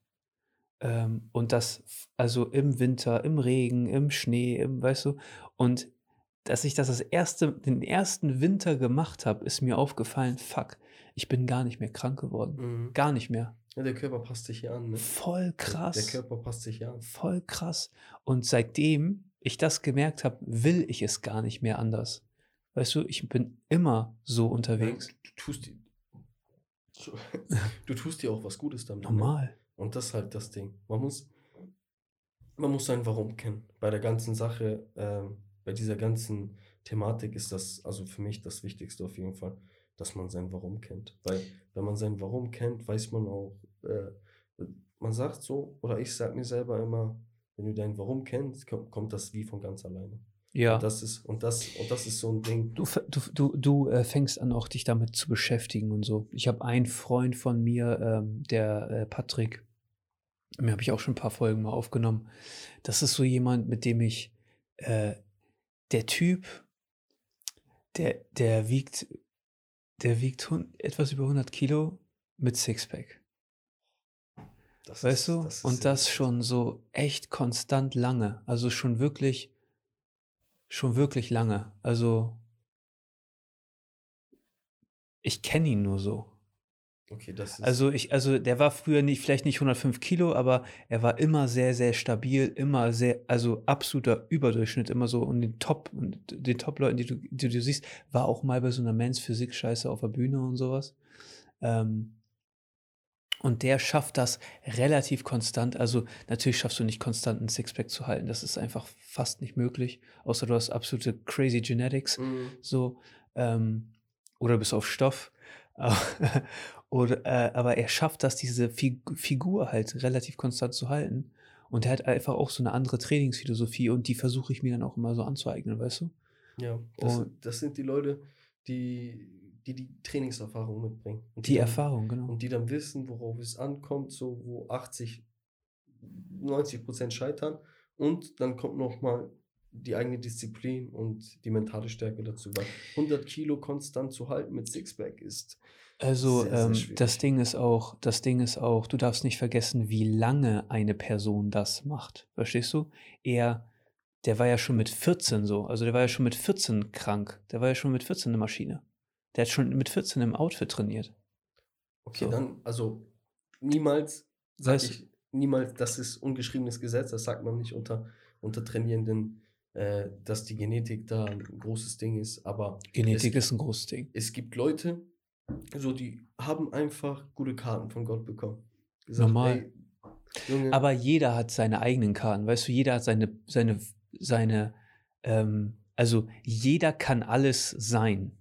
Ähm, und das, also im Winter, im Regen, im Schnee, im, weißt du, und dass ich das das erste, den ersten Winter gemacht habe, ist mir aufgefallen, fuck, ich bin gar nicht mehr krank geworden. Mhm. Gar nicht mehr. Ja, der Körper passt sich hier an. Ne? Voll krass. Der, Körper passt sich hier an. Voll krass. Und seitdem ich das gemerkt habe, will ich es gar nicht mehr anders. Weißt du, ich bin immer so unterwegs. Ja, du, tust du tust dir auch was Gutes damit. Ne? Normal. Ne? Und das ist halt das Ding. Man muss, man muss sein Warum kennen. Bei der ganzen Sache, ähm, bei dieser ganzen Thematik ist das also für mich das Wichtigste auf jeden Fall dass man sein Warum kennt. Weil wenn man sein Warum kennt, weiß man auch, äh, man sagt so, oder ich sage mir selber immer, wenn du dein Warum kennst, kommt, kommt das wie von ganz alleine. Ja. Und das ist, und das, und das ist so ein Ding. Du, du, du, du äh, fängst an, auch dich damit zu beschäftigen und so. Ich habe einen Freund von mir, ähm, der äh, Patrick, mir habe ich auch schon ein paar Folgen mal aufgenommen. Das ist so jemand, mit dem ich, äh, der Typ, der, der wiegt der wiegt etwas über 100 Kilo mit Sixpack. Das weißt ist, du? Das und das schon so echt konstant lange. Also schon wirklich, schon wirklich lange. Also ich kenne ihn nur so. Okay, das ist also ich, also der war früher nicht, vielleicht nicht 105 Kilo, aber er war immer sehr, sehr stabil, immer sehr, also absoluter Überdurchschnitt, immer so und den Top, den Top-Leuten, die du, die du siehst, war auch mal bei so einer Men's Physik-Scheiße auf der Bühne und sowas. Ähm, und der schafft das relativ konstant. Also natürlich schaffst du nicht konstant einen Sixpack zu halten. Das ist einfach fast nicht möglich. Außer du hast absolute crazy Genetics. Mhm. So. Ähm, oder bist auf Stoff. Oder, äh, aber er schafft das, diese Figur halt relativ konstant zu halten. Und er hat einfach auch so eine andere Trainingsphilosophie und die versuche ich mir dann auch immer so anzueignen, weißt du? Ja, das, das sind die Leute, die, die die Trainingserfahrung mitbringen. Und die, die dann, Erfahrung, genau. Und die dann wissen, worauf es ankommt, so wo 80, 90 Prozent scheitern. Und dann kommt noch mal die eigene Disziplin und die mentale Stärke dazu. Weil 100 Kilo konstant zu halten mit Sixpack ist Also sehr, sehr ähm, schwierig. das Ding ist auch, das Ding ist auch, du darfst nicht vergessen, wie lange eine Person das macht. Verstehst du? Er, der war ja schon mit 14 so, also der war ja schon mit 14 krank. Der war ja schon mit 14 eine Maschine. Der hat schon mit 14 im Outfit trainiert. Okay, So. dann, also niemals, sag Weißt- ich, niemals, das ist ungeschriebenes Gesetz, das sagt man nicht unter, unter Trainierenden, äh, dass die Genetik da ein großes Ding ist, aber Genetik es, ist ein großes Ding. es gibt Leute, so die haben einfach gute Karten von Gott bekommen. Gesagt, Normal. ey, Aber jeder hat seine eigenen Karten, weißt du, jeder hat seine, seine, seine, ähm, also jeder kann alles sein.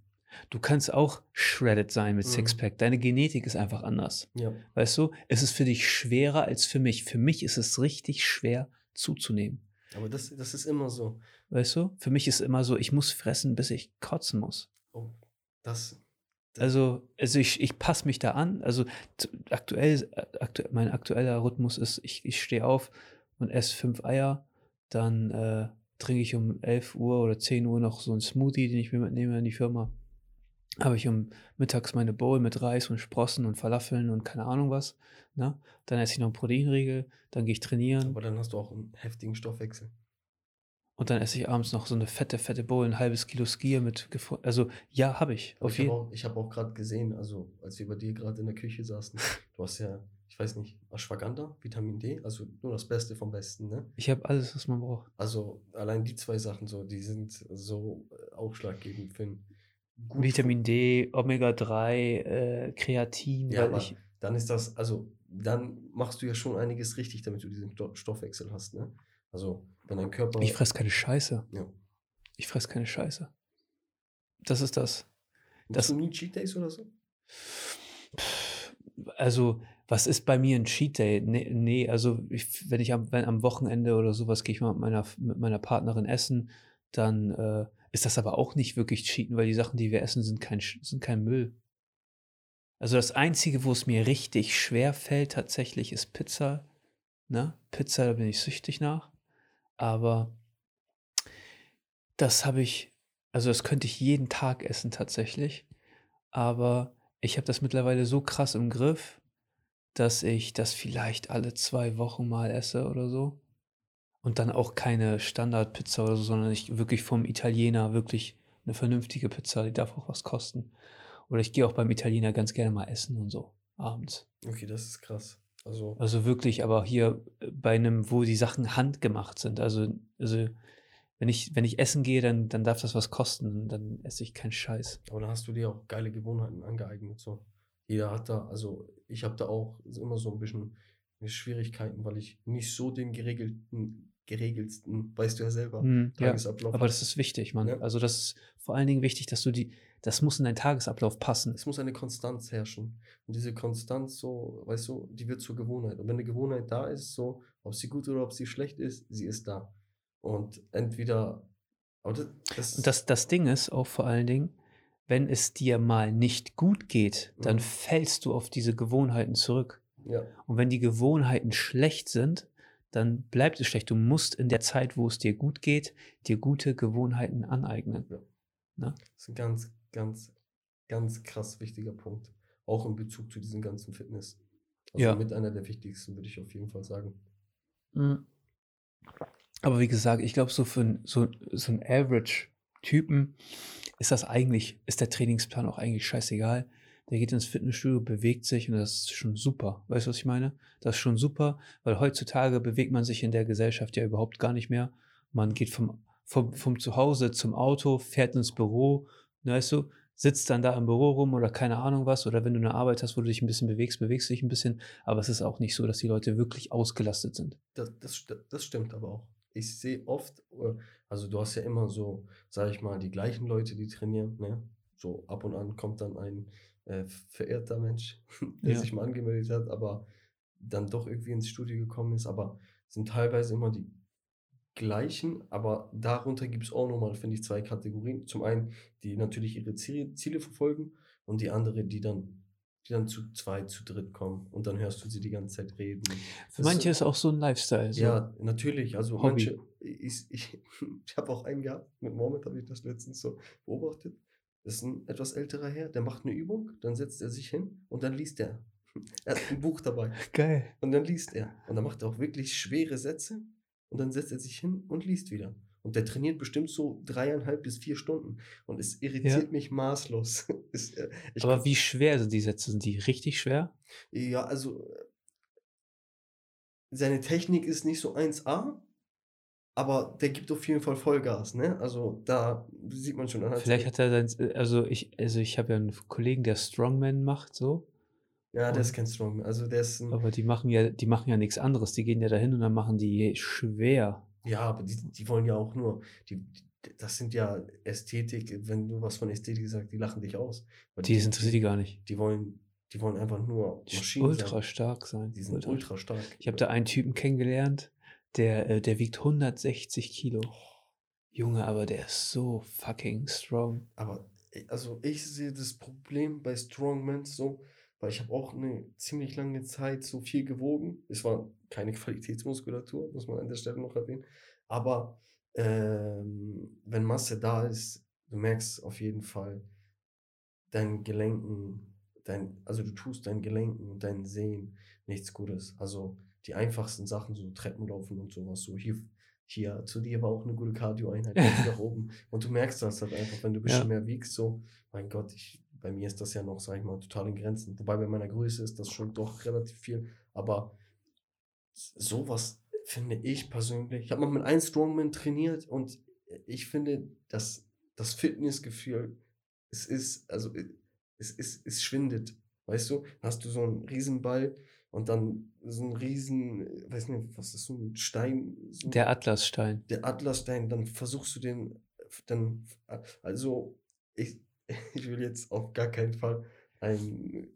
Du kannst auch shredded sein mit Mhm. Sixpack. Deine Genetik ist einfach anders. ja, Weißt du, es ist für dich schwerer als für mich. Für mich ist es richtig schwer zuzunehmen. aber das, das ist immer so. Weißt du, für mich ist immer so, ich muss fressen, bis ich kotzen muss. Oh, das, Also, also ich, ich passe mich da an. Also aktuell, aktu mein aktueller Rhythmus ist, ich, ich stehe auf und esse fünf Eier, dann äh, trinke ich um 11 Uhr oder 10 Uhr noch so einen Smoothie, den ich mir mitnehme in die Firma. Habe ich um mittags meine Bowl mit Reis und Sprossen und Falafeln und keine Ahnung was. Ne? Dann esse ich noch einen Proteinriegel, dann gehe ich trainieren aber dann hast du auch einen heftigen Stoffwechsel. Und dann esse ich abends noch so eine fette, fette Bowl, ein halbes Kilo Skier mit, gefro- also ja, habe ich. Auf ich habe jeden auch, ich hab auch gerade gesehen, also als wir bei dir gerade in der Küche saßen, du hast ja, ich weiß nicht, Ashwagandha, Vitamin D, also nur das Beste vom Besten, ne? Ich habe alles, was man braucht. Also allein die zwei Sachen so, die sind so äh, ausschlaggebend für ein gut Vitamin D, Omega-3, äh, Kreatin, Ja, weil ich, dann ist das, also dann machst du ja schon einiges richtig, damit du diesen Sto Stoffwechsel hast, ne? Also wenn dein Körper. ich fress keine Scheiße. ja. Ich fress keine Scheiße. Das ist das. Das- du nie Cheat Days oder so? Also, was ist bei mir ein Cheat Day? Nee, nee also ich, wenn ich am, wenn am Wochenende oder sowas gehe ich mal mit meiner, mit meiner Partnerin essen, dann äh, ist das aber auch nicht wirklich Cheaten, weil die Sachen, die wir essen, sind kein, sind kein Müll. Also das Einzige, wo es mir richtig schwer fällt tatsächlich, ist Pizza. Ne? Pizza, da bin ich süchtig nach. Aber das habe ich, also das könnte ich jeden Tag essen tatsächlich. Aber ich habe das mittlerweile so krass im Griff, dass ich das vielleicht alle zwei Wochen mal esse oder so. Und dann auch keine Standardpizza oder so, sondern ich wirklich vom Italiener wirklich eine vernünftige Pizza, die darf auch was kosten. Oder ich gehe auch beim Italiener ganz gerne mal essen und so, abends. Okay, das ist krass. Also, Also wirklich, aber hier äh, bei einem, wo die Sachen handgemacht sind. Also, also wenn ich, wenn ich essen gehe, dann, dann darf das was kosten. Dann esse ich keinen Scheiß. aber dann hast du dir auch geile Gewohnheiten angeeignet. So. Jeder hat da, also ich habe da auch immer so ein bisschen Schwierigkeiten, weil ich nicht so den geregelten, geregelsten, weißt du ja selber, ja, Tagesablauf aber hab. das ist wichtig, Mann. Ja. Also das ist vor allen Dingen wichtig, dass du die, das muss in deinen Tagesablauf passen. Es muss eine Konstanz herrschen. Und diese Konstanz, so, weißt du, die wird zur Gewohnheit. Und wenn eine Gewohnheit da ist, so, ob sie gut oder ob sie schlecht ist, sie ist da. Und entweder. Aber das, das, Und das, das Ding ist auch vor allen Dingen, wenn es dir mal nicht gut geht, dann Mhm. fällst du auf diese Gewohnheiten zurück. ja, Und wenn die Gewohnheiten schlecht sind, dann bleibt es schlecht. Du musst in der Zeit, wo es dir gut geht, dir gute Gewohnheiten aneignen. das ist ein ganz, ganz, ganz krass wichtiger Punkt. Auch in Bezug zu diesem ganzen Fitness. Also Ja. mit einer der wichtigsten, würde ich auf jeden Fall sagen. Mhm. Aber wie gesagt, ich glaube, so für so, so einen Average-Typen ist das eigentlich, ist der Trainingsplan auch eigentlich scheißegal. Der geht ins Fitnessstudio, bewegt sich und das ist schon super. Weißt du, was ich meine? Das ist schon super, weil heutzutage bewegt man sich in der Gesellschaft ja überhaupt gar nicht mehr. Man geht vom, vom, vom Zuhause zum Auto, fährt ins Büro, weißt du, sitzt dann da im Büro rum oder keine Ahnung was. Oder wenn du eine Arbeit hast, wo du dich ein bisschen bewegst, bewegst du dich ein bisschen. Aber es ist auch nicht so, dass die Leute wirklich ausgelastet sind. Das, das, das stimmt aber auch. Ich sehe oft, äh, also du hast ja immer so, sage ich mal, die gleichen Leute, die trainieren. Ne? So ab und an kommt dann ein äh, verehrter Mensch, der Ja. sich mal angemeldet hat, aber dann doch irgendwie ins Studio gekommen ist. Aber es sind teilweise immer die gleichen, aber darunter gibt es auch nochmal, finde ich, zwei Kategorien. Zum einen, die natürlich ihre Ziele, Ziele verfolgen und die andere, die dann, die dann zu zweit, zu dritt kommen und dann hörst du sie die ganze Zeit reden. Für Das manche ist auch so ein Lifestyle. So. ja, natürlich. Also Hobby. manche, ich, ich, ich habe auch einen gehabt, mit Mohammed habe ich das letztens so beobachtet. Das ist ein etwas älterer Herr, der macht eine Übung, dann setzt er sich hin und dann liest er. Er hat ein Buch dabei. Geil. Und dann liest er. Und dann macht er auch wirklich schwere Sätze und dann setzt er sich hin und liest wieder. Und der trainiert bestimmt so dreieinhalb bis vier Stunden. Und es irritiert Ja. mich maßlos. es, äh, Aber wie schwer sind die Sätze? Sind die richtig schwer? Ja, also äh, seine Technik ist nicht so 1A, aber der gibt auf jeden Fall Vollgas, ne? Also da sieht man schon Vielleicht hat er sein, also ich, also ich habe ja einen Kollegen, der Strongman macht, so. Ja, der ist kein Strongman. Also der ist Aber die machen ja, die machen ja nichts anderes. Die gehen ja dahin und dann machen die schwer. Ja, aber die, die wollen ja auch nur, die, die, das sind ja Ästhetik, wenn du was von Ästhetik sagst, die lachen dich aus. Weil Die interessiert die gar nicht. Die wollen, die wollen einfach nur Die Maschinen ultra sein. stark sein. Die sind ultra. ultra stark. Ich habe da einen Typen kennengelernt, der, äh, der wiegt 160 Kilo. Junge, aber der ist so fucking strong. Aber also ich sehe das Problem bei Strongmen so, weil ich habe auch eine ziemlich lange Zeit so viel gewogen. Es war keine Qualitätsmuskulatur, muss man an der Stelle noch erwähnen. Aber ähm, wenn Masse da ist, du merkst auf jeden Fall deinen Gelenken, dein, also du tust deinen Gelenken und deinen Sehnen nichts Gutes. Also die einfachsten Sachen, so Treppenlaufen und sowas, so hier, hier zu dir war auch eine gute Cardio-Einheit nach oben. Und du merkst das halt einfach, wenn du ein bisschen Ja. mehr wiegst, so, mein Gott, ich, bei mir ist das ja noch, sag ich mal, total in Grenzen. Wobei bei meiner Größe ist das schon doch relativ viel. Aber sowas finde ich persönlich. Ich habe mal mit einem Strongman trainiert und ich finde, dass das Fitnessgefühl, es ist, also es, ist, es schwindet. Weißt du, hast du so einen Riesenball und dann so einen riesen, weiß nicht, was ist so ein Stein? So Der Atlasstein. der Atlasstein, dann versuchst du den, dann, also ich, ich will jetzt auf gar keinen Fall ein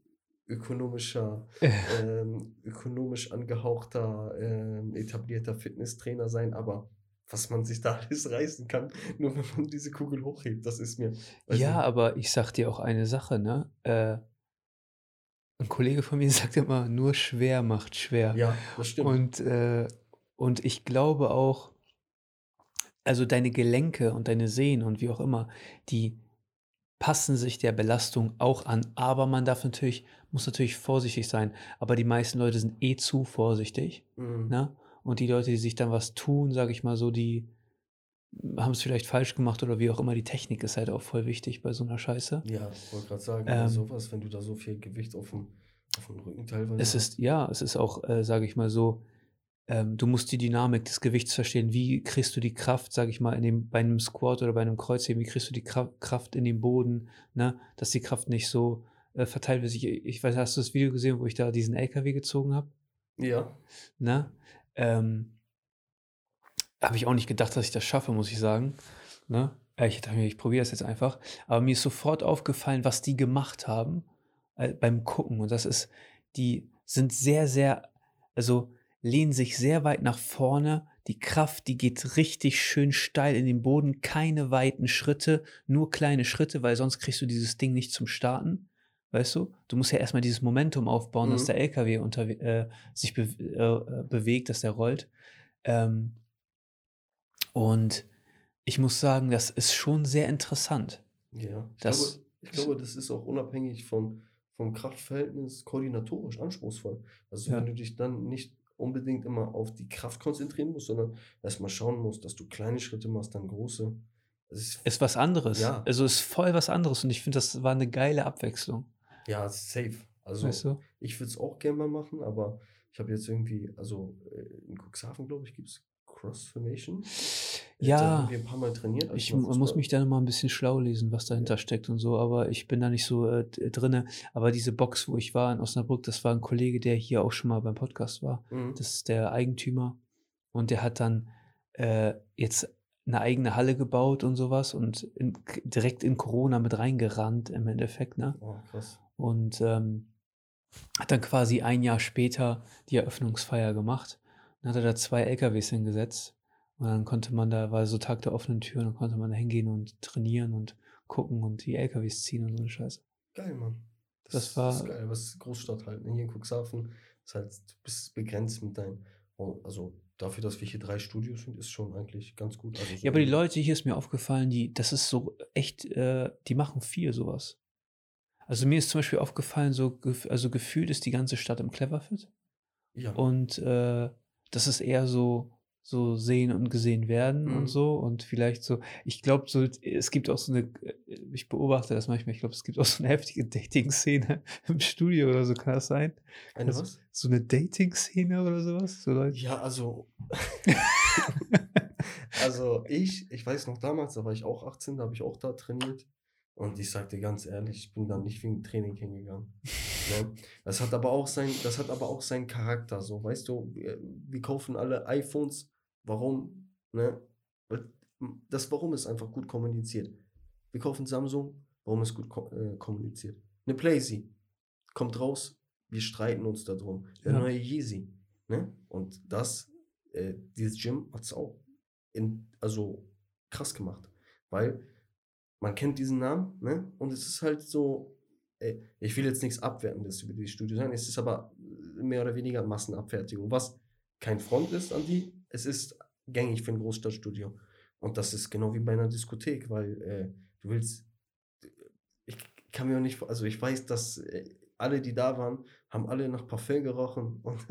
ökonomischer, ähm, ökonomisch angehauchter, ähm, etablierter Fitnesstrainer sein, aber was man sich da alles reißen kann, nur wenn man diese Kugel hochhebt, das ist mir. Ja, nicht. aber ich sag dir auch eine Sache, ne? Äh, ein Kollege von mir sagt immer, nur schwer macht schwer. ja, das stimmt. Und, äh, und ich glaube auch, also deine Gelenke und deine Sehnen und wie auch immer, die passen sich der Belastung auch an. Aber man darf natürlich, muss natürlich vorsichtig sein. Aber die meisten Leute sind eh zu vorsichtig. Mhm. Ne? Und die Leute, die sich dann was tun, sage ich mal so, die haben es vielleicht falsch gemacht oder wie auch immer. Die Technik ist halt auch voll wichtig bei so einer Scheiße. Ja, ich wollte gerade sagen, Ähm, sowas, wenn du da so viel Gewicht auf dem, auf dem Rücken teilweise Es hast. ist, ja, es ist auch, äh, sage ich mal so, ähm, du musst die Dynamik des Gewichts verstehen. Wie kriegst du die Kraft, sage ich mal, in dem, bei einem Squat oder bei einem Kreuzheben, wie kriegst du die Kra Kraft in den Boden, ne? dass die Kraft nicht so äh, verteilt wird. Ich, ich weiß, hast du das Video gesehen, wo ich da diesen LKW gezogen habe? Ja, Ne? Ähm, habe ich auch nicht gedacht, dass ich das schaffe, muss ich sagen. Ne? Äh, Ich dachte mir, ich probiere das jetzt einfach. Aber mir ist sofort aufgefallen, was die gemacht haben äh, beim Gucken. Und das ist, die sind sehr, sehr, also lehnen sich sehr weit nach vorne. Die Kraft, die geht richtig schön steil in den Boden. Keine weiten Schritte, nur kleine Schritte, weil sonst kriegst du dieses Ding nicht zum Starten. Weißt du? Du musst ja erstmal dieses Momentum aufbauen, dass Mhm. der LKW unter, äh, sich be äh, bewegt, dass der rollt. Ähm, und ich muss sagen, das ist schon sehr interessant. ja. Ich, Das- glaube, ich glaube, das ist auch unabhängig von, vom Kraftverhältnis koordinatorisch anspruchsvoll. Also Ja. wenn du dich dann nicht unbedingt immer auf die Kraft konzentrieren musst, sondern erstmal schauen musst, dass du kleine Schritte machst, dann große. Das ist, Ist was anderes. Ja. Also ist voll was anderes. Und ich finde, das war eine geile Abwechslung. ja, safe. Also weißt du? ich würde es auch gerne mal machen, aber ich habe jetzt irgendwie, also äh, in Cuxhaven, glaube ich, gibt es Crossformation. Da Ja, haben wir ein paar Mal trainiert. ich muss mich da noch mal ein bisschen schlau lesen, was dahinter steckt und so, aber ich bin da nicht so äh, d- drinne. Aber diese Box, wo ich war in Osnabrück, das war ein Kollege, der hier auch schon mal beim Podcast war. Mhm. Das ist der Eigentümer und der hat dann äh, jetzt eine eigene Halle gebaut und sowas und in, direkt in Corona mit reingerannt im Endeffekt, ne? Oh, krass. Und ähm, hat dann quasi ein Jahr später die Eröffnungsfeier gemacht. Dann hat er da zwei LKWs hingesetzt. Und dann konnte man da, war so Tag der offenen Tür, dann konnte man da hingehen und trainieren und gucken und die LKWs ziehen und so eine Scheiße. Geil, Mann. Das war- ist geil, was Großstadt halt. ne? Hier in Cuxhaven ist halt, du bist begrenzt mit deinem, oh, also dafür, dass wir hier drei Studios sind, ist schon eigentlich ganz gut. Also so Ja, aber die Leute, hier ist mir aufgefallen, die, das ist so echt, äh, die machen viel sowas. Also mir ist zum Beispiel aufgefallen, so, also gefühlt ist die ganze Stadt im Cleverfit. Ja. Und äh, das ist eher so, so sehen und gesehen werden Mhm. und so. Und vielleicht so, ich glaube, so, es gibt auch so eine, äh, ich beobachte das manchmal, ich glaube, es gibt auch so eine heftige Dating-Szene im Studio oder so, kann das sein? Eine also- was? So eine Dating-Szene oder sowas? So Leute. Ja, also. also ich, ich weiß noch damals, da war ich auch 18, da habe ich auch da trainiert. Und ich sag dir ganz ehrlich, ich bin da nicht wegen Training hingegangen. ne? Das hat aber auch sein, das hat aber auch seinen Charakter. So, weißt du, wir, wir kaufen alle iPhones. Warum? Ne? Das Warum ist einfach gut kommuniziert. Wir kaufen Samsung, warum ist gut ko äh, kommuniziert. Eine Playsee kommt raus, wir streiten uns darum. Der Ja. neue Yeezy. Ne? Und das, äh, dieses Gym hat es auch in, also krass gemacht. Weil man kennt diesen Namen, ne? Und es ist halt so, äh, ich will jetzt nichts Abwertendes über die Studio sagen, es ist aber mehr oder weniger Massenabfertigung, was kein Front ist an die, es ist gängig für ein Großstadtstudio. Und das ist genau wie bei einer Diskothek, weil äh, du willst, ich kann mir auch nicht, also ich weiß, dass äh, alle, die da waren, haben alle nach Parfum gerochen und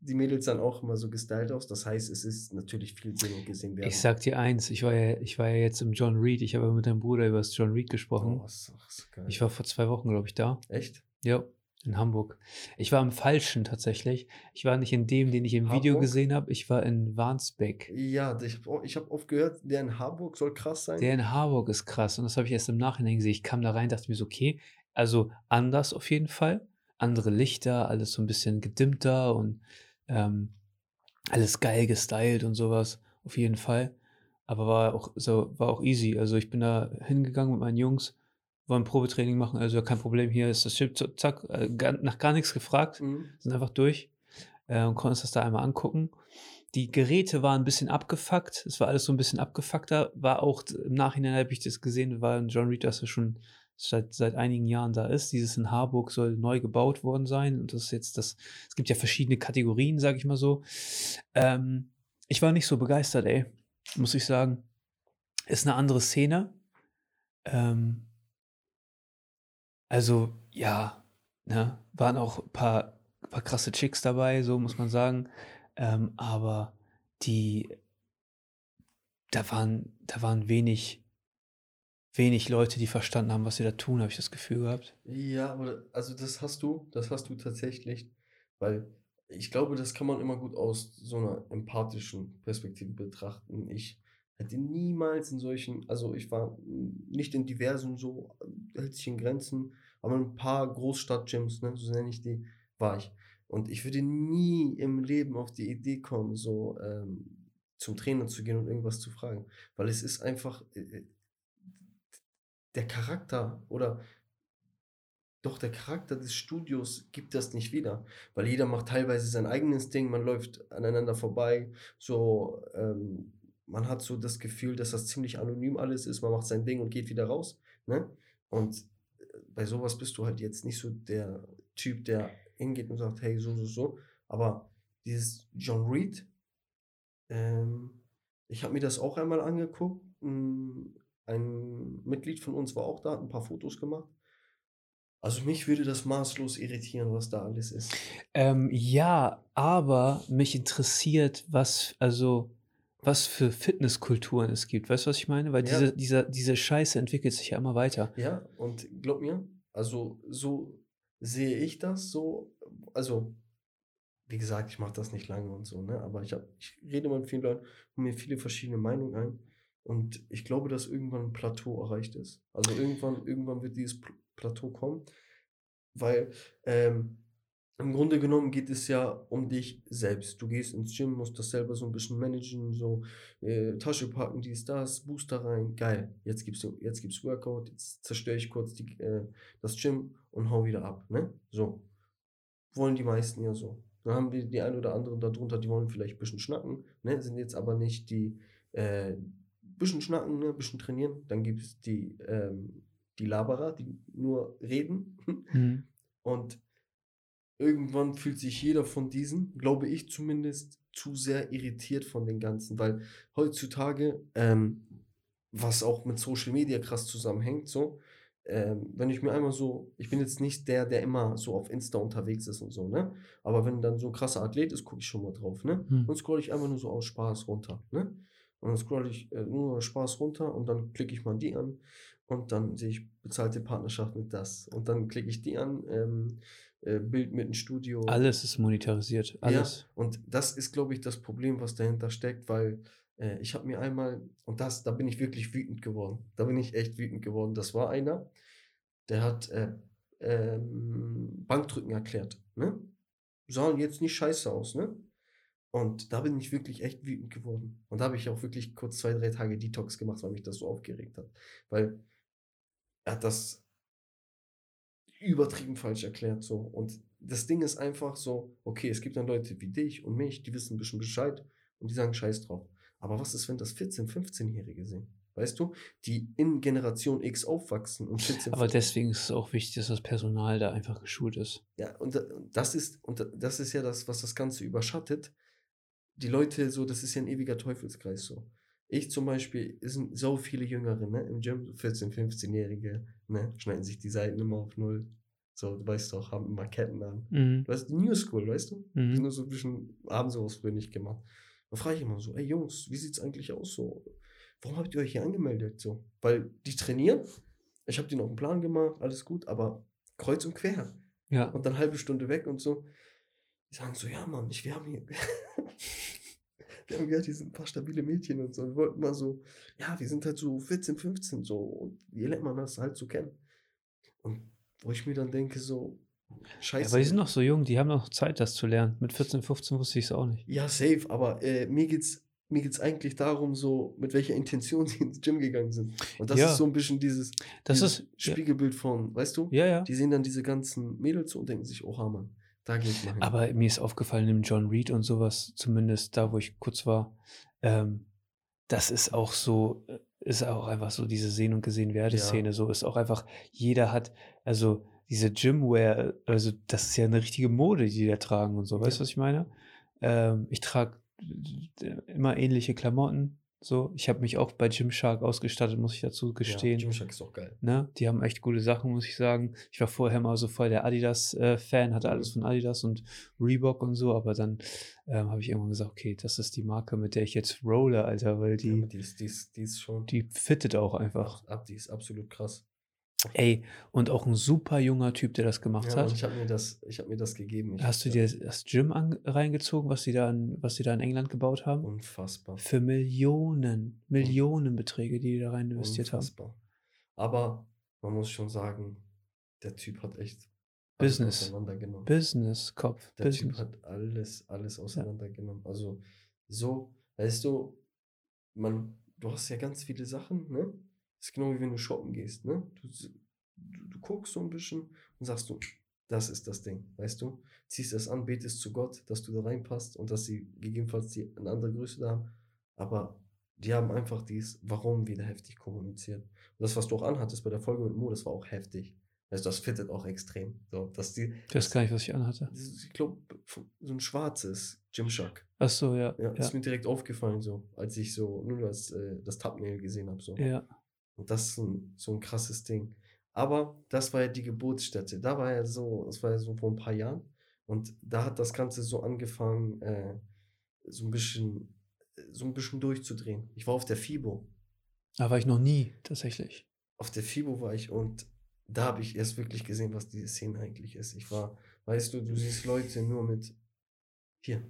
die Mädels sahen auch immer so gestylt aus. Das heißt, es ist natürlich viel und gesehen werden. Ich sag dir eins, ich war ja, ich war ja jetzt im John Reed, ich habe mit deinem Bruder über das John Reed gesprochen. oh, ist doch so geil. Ich war vor zwei Wochen, glaube ich, da. Echt? Ja, in Hamburg. Ich war im Falschen tatsächlich. Ich war nicht in dem, den ich im Video Hamburg? gesehen habe. Ich war in Warnsbeck. Ja, ich habe ich hab oft gehört, der in Harburg soll krass sein. Der in Harburg ist krass. Und das habe ich erst im Nachhinein gesehen. Ich kam da rein, dachte mir so, okay, also anders auf jeden Fall. Andere Lichter, alles so ein bisschen gedimmter und ähm, alles geil gestylt und sowas. Auf jeden Fall. Aber war auch, so, war auch easy. Also ich bin da hingegangen mit meinen Jungs, wollen Probetraining machen. Also kein Problem, hier ist das Chip, zack, äh, nach gar nichts gefragt. Mhm. sind einfach durch äh, und konnten uns das da einmal angucken. Die Geräte waren ein bisschen abgefuckt. Es war alles so ein bisschen abgefuckter. War auch im Nachhinein habe ich das gesehen, war in John Reed, dass er schon seit, seit einigen Jahren da ist. Dieses in Harburg soll neu gebaut worden sein. Und das ist jetzt das. Es gibt ja verschiedene Kategorien, sage ich mal so. Ähm, ich war nicht so begeistert, ey, muss ich sagen. Ist eine andere Szene. Ähm, also, ja, ne, waren auch ein paar, paar krasse Chicks dabei, so muss man sagen. Ähm, aber die, da waren, da waren wenig, wenig Leute, die verstanden haben, was sie da tun, habe ich das Gefühl gehabt. Ja, aber also das hast du, das hast du tatsächlich, weil ich glaube, das kann man immer gut aus so einer empathischen Perspektive betrachten. Ich hätte niemals in solchen, also ich war nicht in diversen so, äh, hält sich in Grenzen, aber in ein paar Großstadt-Gyms, ne, so nenne ich die, war ich. Und ich würde nie im Leben auf die Idee kommen, so ähm, zum Trainer zu gehen und irgendwas zu fragen. Weil es ist einfach äh, äh, der Charakter oder doch der Charakter des Studios gibt das nicht wieder, weil jeder macht teilweise sein eigenes Ding, man läuft aneinander vorbei, so ähm, man hat so das Gefühl, dass das ziemlich anonym alles ist, man macht sein Ding und geht wieder raus, ne? Und äh, bei sowas bist du halt jetzt nicht so der Typ, der hingeht und sagt, hey, so, so, so, aber dieses John Reed, ähm, ich habe mir das auch einmal angeguckt, m, ein Mitglied von uns war auch da, hat ein paar Fotos gemacht. Also mich würde das maßlos irritieren, was da alles ist. Ähm, ja, aber mich interessiert, was, also, was für Fitnesskulturen es gibt. Weißt du, was ich meine? Weil Ja. diese, dieser, diese Scheiße entwickelt sich ja immer weiter. Ja, und glaub mir, also so sehe ich das so, also wie gesagt, ich mache das nicht lange und so, ne? Aber ich hab, ich rede mit vielen Leuten und mir viele verschiedene Meinungen ein. Und ich glaube, dass irgendwann ein Plateau erreicht ist. Also irgendwann, irgendwann wird dieses Pl- Plateau kommen, weil ähm, im Grunde genommen geht es ja um dich selbst. Du gehst ins Gym, musst das selber so ein bisschen managen, so äh, Tasche packen, dies, das, Booster rein, geil. Jetzt gibt's, jetzt gibt's Workout, jetzt zerstöre ich kurz die, äh, das Gym und hau wieder ab, ne? So. Wollen die meisten ja so. Dann haben wir die ein oder anderen darunter, die wollen vielleicht ein bisschen schnacken, ne? Sind jetzt aber nicht die, äh, bisschen schnacken, ne? Bisschen trainieren. Dann gibt es die, ähm, die Laberer, die nur reden. Mhm. Und irgendwann fühlt sich jeder von diesen, glaube ich zumindest, zu sehr irritiert von den Ganzen, weil heutzutage, ähm, was auch mit Social Media krass zusammenhängt, so, ähm, wenn ich mir einmal so, ich bin jetzt nicht der, der immer so auf Insta unterwegs ist und so, ne? Aber wenn dann so ein krasser Athlet ist, gucke ich schon mal drauf, ne? Hm. Und scroll ich einfach nur so aus Spaß runter, ne? Und dann scroll ich äh, nur Spaß runter und dann klicke ich mal die an und dann sehe ich bezahlte Partnerschaft mit das. Und dann klicke ich die an, ähm, äh, Bild mit einem Studio. Alles ist monetarisiert. Alles. Ja, und das ist, glaube ich, das Problem, was dahinter steckt, weil äh, ich habe mir einmal, und das, da bin ich wirklich wütend geworden. Da bin ich echt wütend geworden. Das war einer, der hat äh, ähm, Bankdrücken erklärt. Ne? Sahen jetzt nicht scheiße aus, ne? Und da bin ich wirklich echt wütend geworden. Und da habe ich auch wirklich kurz zwei, drei Tage Detox gemacht, weil mich das so aufgeregt hat. Weil er hat das übertrieben falsch erklärt. So. Und das Ding ist einfach so, okay, es gibt dann Leute wie dich und mich, die wissen ein bisschen Bescheid und die sagen Scheiß drauf. Aber was ist, wenn das 14-, 15-Jährige sind? Weißt du, die in Generation X aufwachsen und 14, Aber deswegen ist es auch wichtig, dass das Personal da einfach geschult ist. Ja, und da- das ist, und da- das ist ja das, was das Ganze überschattet. Die Leute, so, das ist ja ein ewiger Teufelskreis so. Ich zum Beispiel, es sind so viele Jüngere, ne, im Gym, so 14-, 15-Jährige, ne, schneiden sich die Seiten immer auf Null. So, du weißt doch, haben immer Ketten an. Mhm. Du weißt, die New School, weißt du? Die Mhm. nur so ein bisschen, haben sowas früher nicht gemacht. Da frage ich immer so, ey Jungs, wie sieht's eigentlich aus so? Warum habt ihr euch hier angemeldet so? Weil die trainieren, ich habe denen auch einen Plan gemacht, alles gut, aber kreuz und quer Ja. und dann eine halbe Stunde weg und so. Die sagen so, ja Mann, ich, wir haben hier, wir haben gehört, hier sind ein paar stabile Mädchen und so. Wir wollten mal so, ja, wir sind halt so 14, 15 so und wie lernt man das halt so kennen? Und wo ich mir dann denke so, Ja, scheiße. aber die sind noch so jung, die haben noch Zeit, das zu lernen. Mit 14, 15 wusste ich es auch nicht. Ja, safe, aber äh, mir geht's mir geht's eigentlich darum, so mit welcher Intention sie ins Gym gegangen sind. Und das Ja. ist so ein bisschen dieses, Das dieses ist. Ja, Spiegelbild von, weißt du? ja. ja. Die sehen dann diese ganzen Mädels und denken sich, oh Mann, da geht mal hin. Aber mir ist aufgefallen, im John Reed und sowas, zumindest da, wo ich kurz war, ähm, das ist auch so, äh, ist auch einfach so diese Sehen- und Gesehen-Werde-Szene. So ist auch einfach, jeder hat, also diese Gymwear, also das ist ja eine richtige Mode, die die da tragen und so. Weißt du, Ja. was ich meine? Ähm, ich trage immer ähnliche Klamotten. So, ich habe mich auch bei Gymshark ausgestattet, muss ich dazu gestehen. Ja, Gymshark ist auch geil. Ne? Die haben echt gute Sachen, muss ich sagen. Ich war vorher mal so voll der Adidas-Fan, hatte alles von Adidas und Reebok und so, aber dann ähm, habe ich irgendwann gesagt, okay, das ist die Marke, mit der ich jetzt rolle, Alter, weil Die, ja, die, ist, die, ist, die ist schon, die fittet auch einfach. ab, die ist absolut krass. Ey, und auch ein super junger Typ, der das gemacht Ja, hat. ich habe mir, das- ich hab mir das gegeben. Ich, Hast du dir das Gym an, reingezogen, was sie da in, was sie da in England gebaut haben? Unfassbar. Für Millionen, Millionenbeträge, die die da rein investiert haben. Unfassbar. Aber man muss schon sagen, der Typ hat echt Business. auseinandergenommen. Business, Kopf, Der Typ Business. hat alles, alles auseinandergenommen. Also so, weißt du, man, du hast ja ganz viele Sachen, ne? Das ist genau wie wenn du shoppen gehst, ne? Du, du, du guckst so ein bisschen und sagst du, das ist das Ding, weißt du? Ziehst es an, betest zu Gott, dass du da reinpasst und dass sie gegebenenfalls die, eine andere Größe da haben. Aber die haben einfach dies Warum wieder heftig kommuniziert. Und das, was du auch anhattest bei der Folge mit Mo, das war auch heftig. Du, das fittet auch extrem. So, dass die, Ich weiß gar nicht, was ich anhatte. das ist, ich glaube, so ein schwarzes Gymshark. Ach so, ja. Ja, Ja. ist mir direkt aufgefallen, so, als ich so nur das, äh, das Thumbnail gesehen habe. So. ja. Und das ist ein, so ein krasses Ding. Aber das war ja die Geburtsstätte. Da war ja so, das war ja so vor ein paar Jahren. Und da hat das Ganze so angefangen, äh, so ein bisschen, so ein bisschen durchzudrehen. Ich war auf der FIBO. Da war ich noch nie, tatsächlich. Auf der FIBO war ich und da habe ich erst wirklich gesehen, was diese Szene eigentlich ist. Ich war, weißt du, du siehst Leute nur mit hier,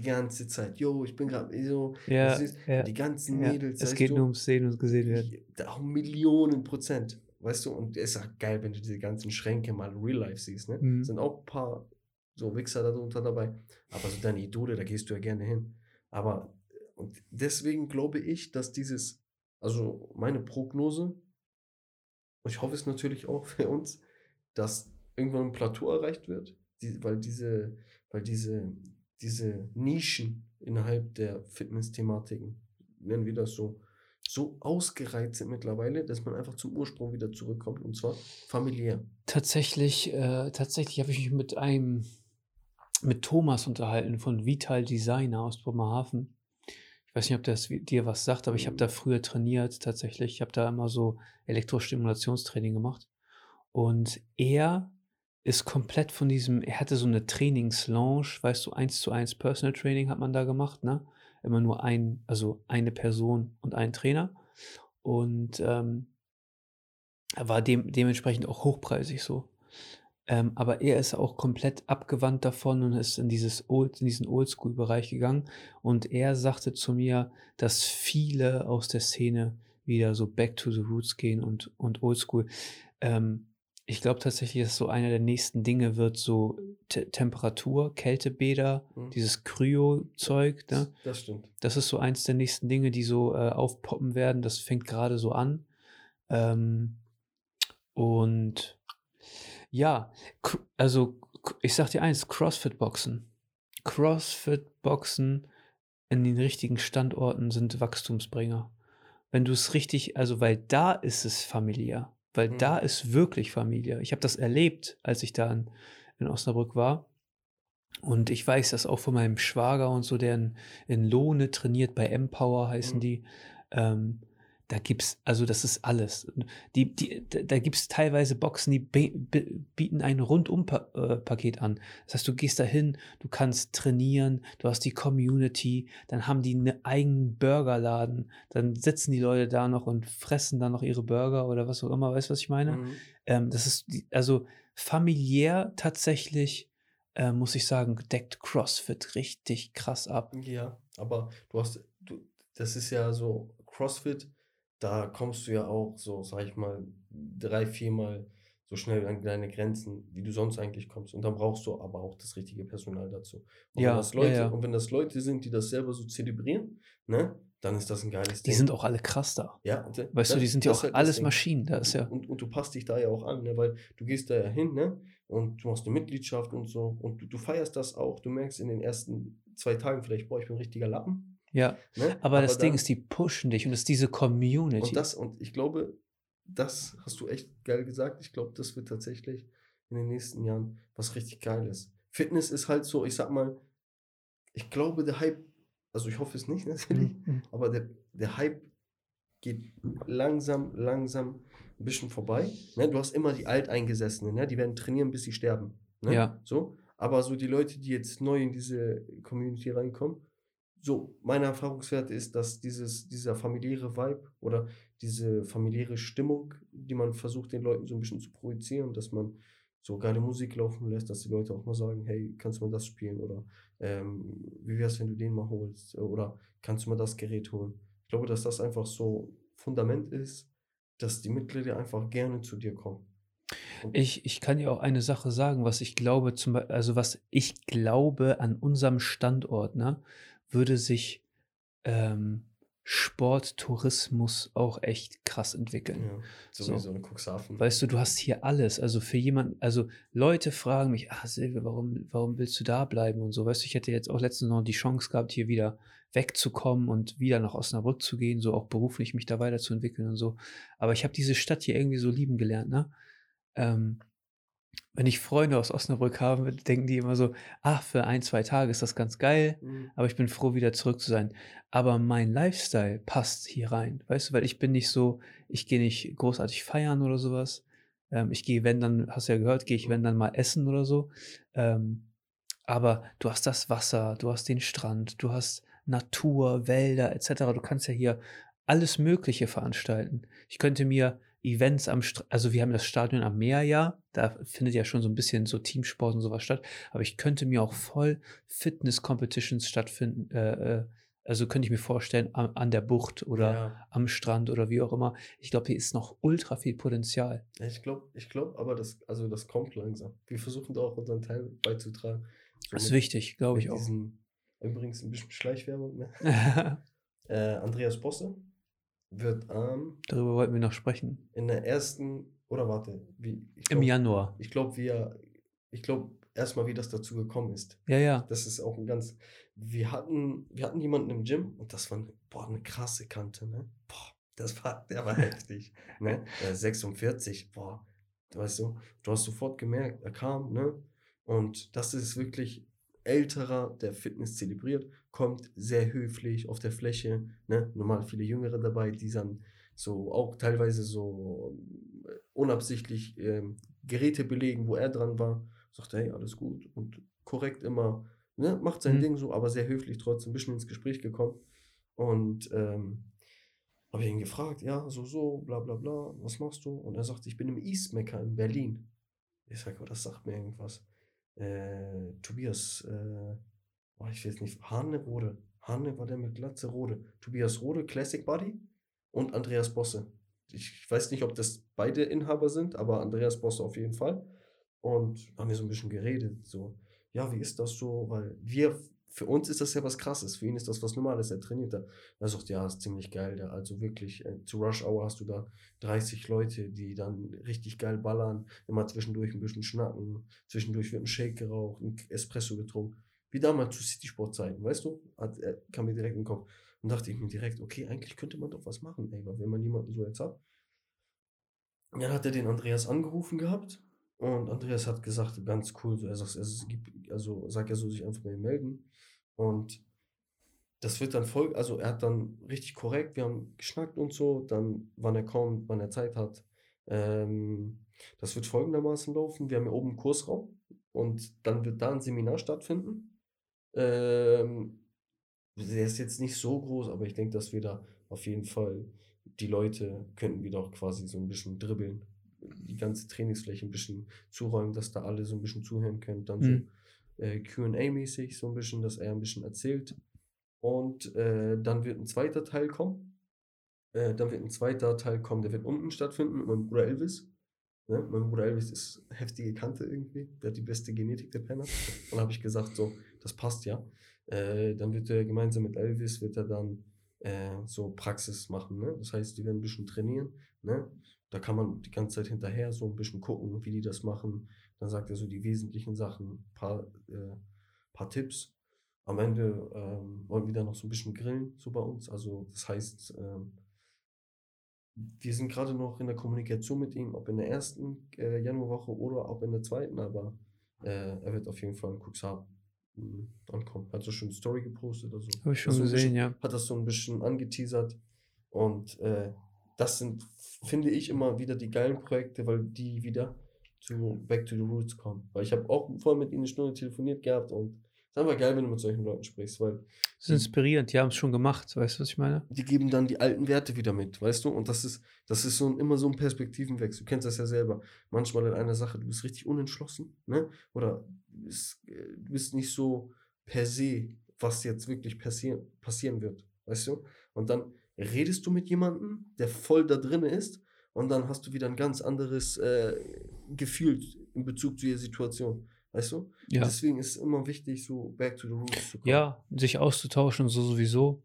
die ganze Zeit, yo, ich bin gerade so, Ja, ja. die ganzen ja. Mädels, Es geht du, nur ums Sehen und gesehen werden. auch Millionen Prozent, weißt du, und es ist auch geil, wenn du diese ganzen Schränke mal real life siehst, ne? Mhm. Sind auch ein paar so Wichser darunter dabei, aber so deine Idole, da gehst du ja gerne hin. Aber, und deswegen glaube ich, dass dieses, also meine Prognose, und ich hoffe es natürlich auch für uns, dass irgendwann ein Plateau erreicht wird, die, weil diese, weil diese, diese Nischen innerhalb der Fitness-Thematiken, nennen wir das so, so ausgereizt sind mittlerweile, dass man einfach zum Ursprung wieder zurückkommt und zwar familiär. Tatsächlich, äh, tatsächlich habe ich mich mit einem mit Thomas unterhalten von Vital Designer aus Bremerhaven. Ich weiß nicht, ob das dir was sagt, aber ich habe da früher trainiert tatsächlich. Ich habe da immer so Elektrostimulationstraining gemacht. Und er ist komplett von diesem, er hatte so eine Trainingslounge, weißt du, eins zu eins Personal Training hat man da gemacht, ne? Immer nur ein, also eine Person und ein Trainer. Und ähm, war dem, dementsprechend auch hochpreisig so. Ähm, aber er ist auch komplett abgewandt davon und ist in, dieses Old, in diesen Oldschool-Bereich gegangen. Und er sagte zu mir, dass viele aus der Szene wieder so back to the roots gehen und, und Oldschool. Ähm, ich glaube tatsächlich, dass so einer der nächsten Dinge wird so T Temperatur, Kältebäder, mhm. dieses Kryo-Zeug. Ne? Das stimmt. Das ist so eins der nächsten Dinge, die so äh, aufpoppen werden. Das fängt gerade so an. Ähm, und ja, also ich sag dir eins, CrossFit-Boxen. CrossFit-Boxen in den richtigen Standorten sind Wachstumsbringer. Wenn du es richtig, also weil da ist es familiär, weil mhm. da ist wirklich Familie. Ich habe das erlebt, als ich da in, in, Osnabrück war. Und ich weiß das auch von meinem Schwager und so, der in, in Lohne trainiert, bei Empower heißen mhm. die. Ähm, da gibt's, also das ist alles. Die, die, da gibt's teilweise Boxen, die bieten ein Rundum-Paket äh, an. Das heißt, du gehst da hin, du kannst trainieren, du hast die Community, dann haben die einen eigenen Burgerladen, dann sitzen die Leute da noch und fressen dann noch ihre Burger oder was auch immer, weißt du, was ich meine? Mhm. Ähm, das ist, also familiär tatsächlich, äh, muss ich sagen, deckt CrossFit richtig krass ab. Ja, aber du hast, du, das ist ja so, CrossFit da kommst du ja auch so, sag ich mal, drei, viermal so schnell an deine Grenzen, wie du sonst eigentlich kommst. Und dann brauchst du aber auch das richtige Personal dazu. Und ja, wenn das Leute, ja, ja. Und wenn das Leute sind, die das selber so zelebrieren, ne, dann ist das ein geiles Ding. Die sind auch alle krass da. Ja, weißt das, du, die sind ja auch halt alles Maschinen. Da ist ja. Und, und, du passt dich da ja auch an, ne, weil du gehst da ja hin, ne, und du machst eine Mitgliedschaft und so. Und du, du feierst das auch. Du merkst in den ersten zwei Tagen vielleicht, boah, ich bin ein richtiger Lappen. Ja, ne? aber, aber das dann, Ding ist, die pushen dich und es ist diese Community. Und das, und ich glaube, das hast du echt geil gesagt. Ich glaube, das wird tatsächlich in den nächsten Jahren was richtig Geiles. Fitness ist halt so, ich sag mal, ich glaube, der Hype, also ich hoffe es nicht natürlich, mhm. aber der, der Hype geht langsam, langsam ein bisschen vorbei. Ne? Du hast immer die Alteingesessenen, ne? die werden trainieren, bis sie sterben. Ne? Ja. So. Aber so die Leute, die jetzt neu in diese Community reinkommen, so, mein Erfahrungswert ist, dass dieses, dieser familiäre Vibe oder diese familiäre Stimmung, die man versucht, den Leuten so ein bisschen zu projizieren, dass man so geile Musik laufen lässt, dass die Leute auch mal sagen, hey, kannst du mal das spielen oder ähm, wie wär's, wenn du den mal holst oder kannst du mal das Gerät holen. Ich glaube, dass das einfach so Fundament ist, dass die Mitglieder einfach gerne zu dir kommen. ich, ich kann dir auch eine Sache sagen, was ich glaube, zum, also was ich glaube an unserem Standort, ne? Würde sich ähm, Sporttourismus auch echt krass entwickeln. Ja, sowieso so. in Cuxhaven. Weißt du, du hast hier alles. Also für jemanden, also Leute fragen mich, ah Silvia, warum, warum willst du da bleiben und so. Weißt du, ich hätte jetzt auch letztens noch die Chance gehabt, hier wieder wegzukommen und wieder nach Osnabrück zu gehen, so auch beruflich mich da weiterzuentwickeln und so. Aber ich habe diese Stadt hier irgendwie so lieben gelernt, ne? Ähm, wenn ich Freunde aus Osnabrück habe, denken die immer so, ach, für ein, zwei Tage ist das ganz geil, mhm. aber ich bin froh, wieder zurück zu sein. Aber mein Lifestyle passt hier rein, weißt du, weil ich bin nicht so, ich gehe nicht großartig feiern oder sowas. Ähm, ich gehe, wenn dann, hast du ja gehört, gehe ich, wenn dann mal essen oder so. Ähm, aber du hast das Wasser, du hast den Strand, du hast Natur, Wälder etc. Du kannst ja hier alles Mögliche veranstalten. Ich könnte mir Events am, St also wir haben das Stadion am Meer ja, da findet ja schon so ein bisschen so Teamsport und sowas statt, aber ich könnte mir auch voll Fitness-Competitions stattfinden, äh, äh, also könnte ich mir vorstellen, an, an der Bucht oder ja. am Strand oder wie auch immer. Ich glaube, hier ist noch ultra viel Potenzial. Ich glaube, ich glaube, aber das, also das kommt langsam. Wir versuchen da auch unseren Teil beizutragen. So das ist wichtig, glaube ich auch. übrigens ein bisschen Schleichwerbung. Ne? äh, Andreas Bosse, wird am. Ähm, Darüber wollten wir noch sprechen. In der ersten, oder warte, wie? Glaub, Im Januar. Ich glaube, wir, ich glaube erstmal, wie das dazu gekommen ist. Ja, ja. Das ist auch ein ganz. Wir hatten, wir hatten jemanden im Gym und das war eine, boah, eine krasse Kante, ne? Boah, das war, der war heftig, ne? Der 46, boah, weißt du, du hast sofort gemerkt, er kam, ne? Und das ist wirklich älterer, der Fitness zelebriert, kommt sehr höflich auf der Fläche. Ne? Normal viele Jüngere dabei, die dann so auch teilweise so äh, unabsichtlich ähm, Geräte belegen, wo er dran war. Sagt, hey, alles gut und korrekt immer, ne? macht sein Mhm. Ding so, aber sehr höflich trotzdem, ein bisschen ins Gespräch gekommen. Und ähm, habe ihn gefragt, ja, so, so, bla bla bla, was machst du? Und er sagt, ich bin im East Mecca in Berlin. Ich sage, oh, das sagt mir irgendwas. Äh, Tobias, äh, oh, ich weiß nicht, Hane Rode. Hane war der mit Glatze Rode. Tobias Rode, Classic Body und Andreas Bosse. Ich weiß nicht, ob das beide Inhaber sind, aber Andreas Bosse auf jeden Fall. Und haben wir so ein bisschen geredet, so, ja, wie ist das so? Weil wir, für uns ist das ja was krasses, für ihn ist das was Normales, er trainiert da. Er sagt, ja, ist ziemlich geil, da. also wirklich, äh, zu Rush Hour hast du da 30 Leute, die dann richtig geil ballern, immer zwischendurch ein bisschen schnacken, zwischendurch wird ein Shake geraucht, ein Espresso getrunken. Wie damals zu City Sport Zeiten, weißt du? Hat, äh, kam mir direkt in den Kopf. Und dachte ich mir direkt, okay, eigentlich könnte man doch was machen, ey, wenn man jemanden so jetzt hat. Dann hat er den Andreas angerufen gehabt und Andreas hat gesagt, ganz cool, so, er sagt, es gibt, also sagt er so, sich einfach ihm melden. Und das wird dann voll, also er hat dann richtig korrekt, wir haben geschnackt und so, dann wann er kommt, wann er Zeit hat. Ähm, das wird folgendermaßen laufen. Wir haben hier oben einen Kursraum und dann wird da ein Seminar stattfinden. Ähm, der ist jetzt nicht so groß, aber ich denke, dass wir da auf jeden Fall die Leute könnten wieder auch quasi so ein bisschen dribbeln. Die ganze Trainingsfläche ein bisschen zuräumen, dass da alle so ein bisschen zuhören können. Dann Mhm. so äh, QA-mäßig so ein bisschen, dass er ein bisschen erzählt. Und äh, dann wird ein zweiter Teil kommen. Äh, dann wird ein zweiter Teil kommen, der wird unten stattfinden mit meinem Bruder Elvis. Ne? Mein Bruder Elvis ist heftige Kante irgendwie. Der hat die beste Genetik, der Penner. Und dann habe ich gesagt, so, das passt ja. Äh, dann wird er gemeinsam mit Elvis, wird er dann äh, so Praxis machen. Ne? Das heißt, die werden ein bisschen trainieren. Ne? Da kann man die ganze Zeit hinterher so ein bisschen gucken, wie die das machen. Dann sagt er so die wesentlichen Sachen, paar, äh, paar Tipps. Am Ende ähm, wollen wir dann noch so ein bisschen grillen, so bei uns. Also das heißt, ähm, wir sind gerade noch in der Kommunikation mit ihm, ob in der ersten äh, Januarwoche oder ob in der zweiten, aber äh, er wird auf jeden Fall in Cuxhaven mh, ankommen. Hat so schon eine Story gepostet. Also Habe ich schon so gesehen, bisschen, ja. Hat das so ein bisschen angeteasert. Und äh, das sind, finde ich, immer wieder die geilen Projekte, weil die wieder zu Back to the Roots kommen. Weil ich habe auch vorher mit ihnen eine Stunde telefoniert gehabt und es ist einfach geil, wenn du mit solchen Leuten sprichst, weil Das ist inspirierend, die haben es schon gemacht, weißt du, was ich meine? die geben dann die alten Werte wieder mit, weißt du? Und das ist, das ist so ein, immer so ein Perspektivenwechsel. Du kennst das ja selber. Manchmal in einer Sache, du bist richtig unentschlossen, ne? Oder du bist, äh, du bist nicht so per se, was jetzt wirklich passieren, passieren wird, weißt du? Und dann redest du mit jemandem, der voll da drin ist, und dann hast du wieder ein ganz anderes äh, Gefühl in Bezug zu der Situation, weißt du? Ja. Deswegen ist es immer wichtig, so back to the roots zu kommen. Ja, sich auszutauschen so sowieso.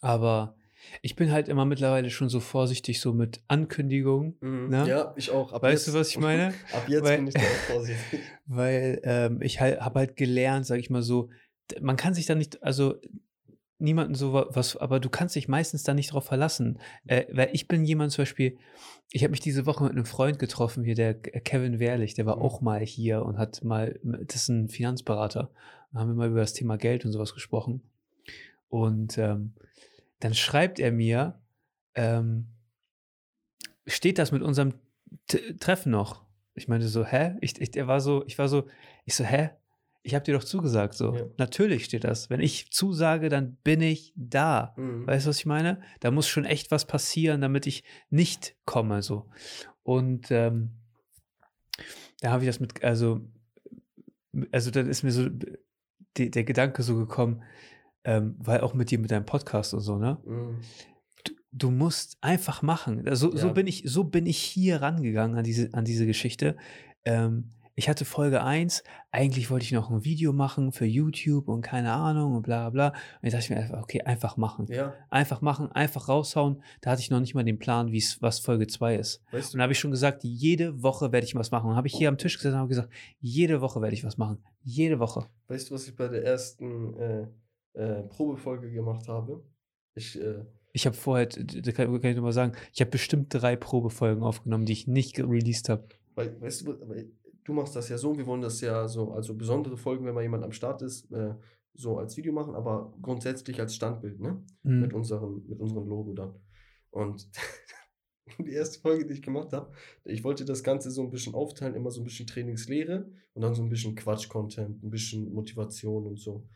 Aber ich bin halt immer mittlerweile schon so vorsichtig so mit Ankündigungen, Mhm. Ne? Ja, ich auch. Ab Weißt jetzt, du, was ich meine? Ab jetzt Weil- bin ich da auch vorsichtig. weil ähm, ich halt habe halt gelernt, sag ich mal so, man kann sich da nicht, also niemanden so wa- was, aber du kannst dich meistens da nicht drauf verlassen. Äh, weil ich bin jemand zum Beispiel, ich habe mich diese Woche mit einem Freund getroffen hier, der K- Kevin Wehrlich, der war Mhm. auch mal hier und hat mal, das ist ein Finanzberater, da haben wir mal über das Thema Geld und sowas gesprochen. Und ähm, dann schreibt er mir, ähm, steht das mit unserem T Treffen noch? Ich meinte so, hä? Ich, ich, er war so, ich war so, ich so, hä? Ich habe dir doch zugesagt, so. Ja. Natürlich steht das. Wenn ich zusage, dann bin ich da. Mhm. Weißt du, was ich meine? Da muss schon echt was passieren, damit ich nicht komme, so. Und ähm, da habe ich das mit, also, also dann ist mir so die, der Gedanke so gekommen, ähm, weil auch mit dir, mit deinem Podcast und so, ne? Mhm. du musst einfach machen. Also, so, Ja. bin ich, so bin ich hier rangegangen an diese, an diese Geschichte. Ähm, ich hatte Folge 1, eigentlich wollte ich noch ein Video machen für YouTube und keine Ahnung und bla bla. Und ich dachte mir einfach, okay, einfach machen. Ja, Einfach machen, einfach raushauen. Da hatte ich noch nicht mal den Plan, wie's, was Folge 2 ist. weißt Und du, da habe ich schon gesagt, jede Woche werde ich was machen. Und habe ich hier am Tisch gesessen und habe gesagt, jede Woche werde ich was machen. Jede Woche. weißt du, was ich bei der ersten äh, äh, Probefolge gemacht habe? Ich, äh, Ich habe vorher, da kann, kann ich nur mal sagen, ich habe bestimmt drei Probefolgen aufgenommen, die ich nicht released habe. weißt du, weil du machst das ja so, wir wollen das ja so, also besondere Folgen, wenn mal jemand am Start ist, äh, so als Video machen, aber grundsätzlich als Standbild, ne? Mhm. Mit, unserem, mit unserem Logo dann. Und die erste Folge, die ich gemacht habe, ich wollte das Ganze so ein bisschen aufteilen, immer so ein bisschen Trainingslehre und dann so ein bisschen Quatsch-Content, ein bisschen Motivation und so.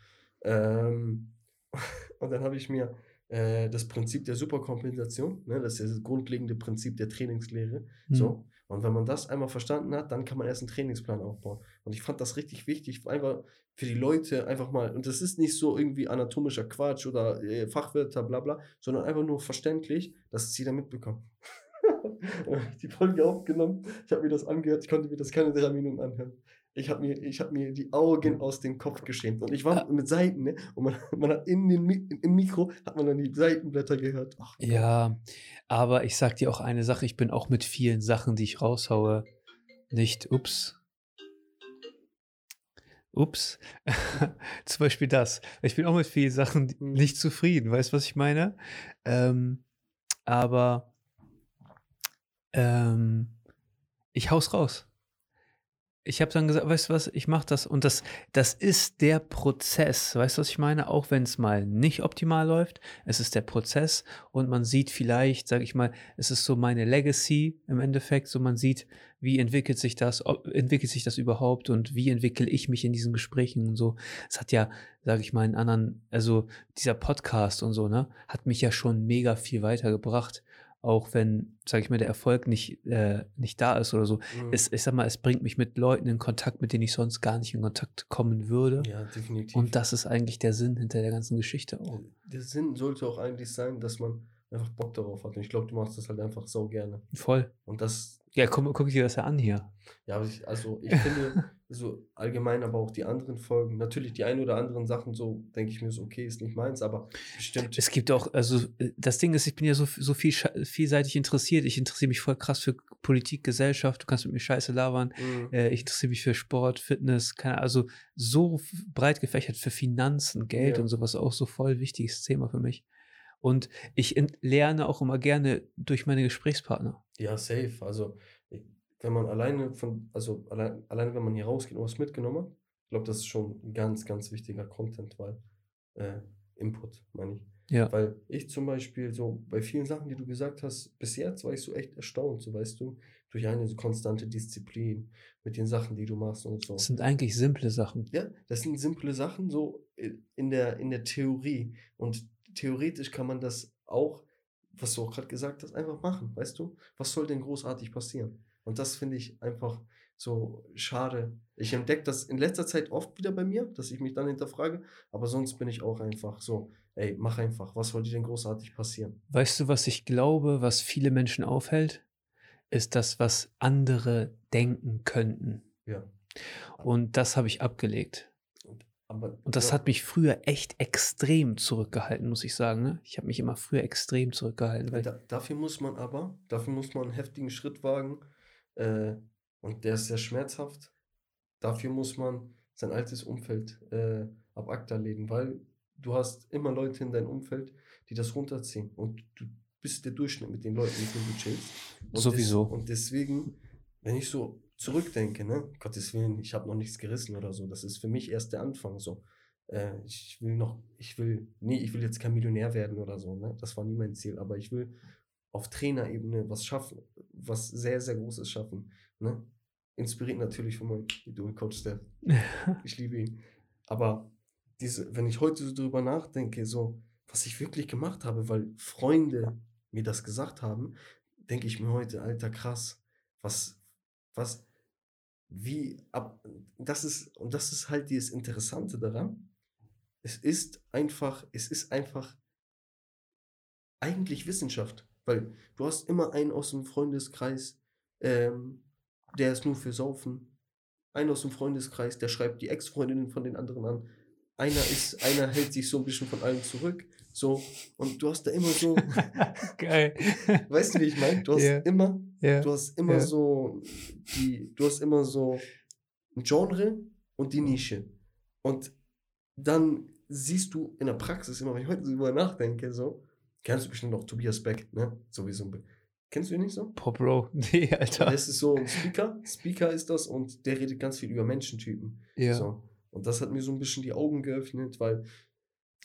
Ähm, und dann habe ich mir äh, das Prinzip der Superkompensation, ne, das ist ja das grundlegende Prinzip der Trainingslehre, Mhm. so. Und wenn man das einmal verstanden hat, dann kann man erst einen Trainingsplan aufbauen. Und ich fand das richtig wichtig, einfach für die Leute einfach mal, und das ist nicht so irgendwie anatomischer Quatsch oder äh, Fachwörter, bla bla, sondern einfach nur verständlich, dass es jeder mitbekommt. Die Folge aufgenommen, ich habe mir das angehört, ich konnte mir das keine drei Minuten anhören. Ich habe mir, ich hab mir die Augen aus dem Kopf geschämt. Und ich war mit Seiten, ne? Und man, man hat in den Mi im Mikro hat man dann die Seitenblätter gehört. Ach, Ja, aber ich sag dir auch eine Sache, ich bin auch mit vielen Sachen, die ich raushaue, nicht, ups. Ups. Zum Beispiel das. Ich bin auch mit vielen Sachen Mhm. nicht zufrieden, weißt du, was ich meine? Ähm, aber ähm, ich hau's raus. Ich habe dann gesagt, weißt du was, ich mache das und das, das ist der Prozess, weißt du, was ich meine? Auch wenn es mal nicht optimal läuft, es ist der Prozess und man sieht vielleicht, sage ich mal, es ist so meine Legacy im Endeffekt, so man sieht, wie entwickelt sich das, ob, entwickelt sich das überhaupt und wie entwickle ich mich in diesen Gesprächen und so. Es hat ja, sage ich mal, in anderen, also dieser Podcast und so, ne, hat mich ja schon mega viel weitergebracht, auch wenn, sage ich mal, der Erfolg nicht, äh, nicht da ist oder so. Mhm. Es, ich sag mal, es bringt mich mit Leuten in Kontakt, mit denen ich sonst gar nicht in Kontakt kommen würde. ja, definitiv. Und das ist eigentlich der Sinn hinter der ganzen Geschichte auch. der Sinn sollte auch eigentlich sein, dass man einfach Bock darauf hat. Und ich glaube, du machst das halt einfach so gerne. Voll. Und das, Ja, guck, guck dir das ja an hier. ja, also ich finde, so allgemein, aber auch die anderen Folgen, natürlich die ein oder anderen Sachen, so denke ich mir so, okay, ist nicht meins, aber bestimmt. Es gibt auch, also äh, das Ding ist, ich bin ja so, so viel, vielseitig interessiert. Ich interessiere mich voll krass für Politik, Gesellschaft. Du kannst mit mir Scheiße labern. Mhm. Äh, ich interessiere mich für Sport, Fitness, keine also so breit gefächert für Finanzen, Geld Ja. und sowas auch so voll wichtiges Thema für mich. Und ich lerne auch immer gerne durch meine Gesprächspartner. Ja, safe. Also, ich- wenn man alleine von, also allein, alleine wenn man hier rausgeht und was mitgenommen hat, ich glaube, das ist schon ein ganz, ganz wichtiger Content, weil äh, Input, meine ich. Ja. Weil ich zum Beispiel so bei vielen Sachen, die du gesagt hast, bis jetzt war ich so echt erstaunt, so weißt du, durch eine so konstante Disziplin mit den Sachen, die du machst und so. Das sind eigentlich simple Sachen. Ja, das sind simple Sachen so i- in der, in der Theorie. Und theoretisch kann man das auch, was du auch gerade gesagt hast, einfach machen, weißt du? Was soll denn großartig passieren? Und das finde ich einfach so schade. Ich entdecke das in letzter Zeit oft wieder bei mir, dass ich mich dann hinterfrage, aber sonst bin ich auch einfach so, ey, mach einfach, was soll dir denn großartig passieren? Weißt du, was ich glaube, was viele Menschen aufhält? Ist das, was andere denken könnten. Ja. Und das habe ich abgelegt. Aber Und das ja, hat mich früher echt extrem zurückgehalten, muss ich sagen. Ne? Ich habe mich immer früher extrem zurückgehalten. Weil, Da, dafür muss man aber, dafür muss man einen heftigen Schritt wagen äh, und der ist sehr schmerzhaft. Dafür muss man sein altes Umfeld äh, ab ACTA legen, weil du hast immer Leute in deinem Umfeld, die das runterziehen und du bist der Durchschnitt mit den Leuten, mit denen du chillst. Und Sowieso. Des, und deswegen, wenn ich so zurückdenke, ne, Gottes Willen, ich habe noch nichts gerissen oder so, das ist für mich erst der Anfang so. Äh, ich will noch, ich will, nee, ich will jetzt kein Millionär werden oder so, ne? Das war nie mein Ziel, aber ich will auf Trainerebene was schaffen, was sehr, sehr Großes schaffen. Ne? Inspiriert natürlich von meinem Idol Coach Steph. Ich liebe ihn. Aber diese, wenn ich heute so drüber nachdenke, so, was ich wirklich gemacht habe, weil Freunde mir das gesagt haben, denke ich mir heute, alter krass, was, was, wie, ab, das ist, und das ist halt dieses Interessante daran. Es ist einfach, es ist einfach eigentlich Wissenschaft, weil du hast immer einen aus dem Freundeskreis, ähm, der ist nur für Saufen, einen aus dem Freundeskreis, der schreibt die Ex-Freundinnen von den anderen an, einer ist, einer hält sich so ein bisschen von allem zurück, so, und du hast da immer so, Geil. weißt du, wie ich meine? Du hast Ja. immer, ja. du hast immer Ja. so die, du hast immer so ein Genre und die Nische. Und dann siehst du in der Praxis immer, wenn ich heute darüber nachdenke, so, kennst du bestimmt noch Tobias Beck, ne? Sowieso. Kennst du ihn nicht so? Boah, Bro, nee, Alter. Das ist so ein Speaker. Speaker ist das und der redet ganz viel über Menschentypen. Ja. So. Und das hat mir so ein bisschen die Augen geöffnet, weil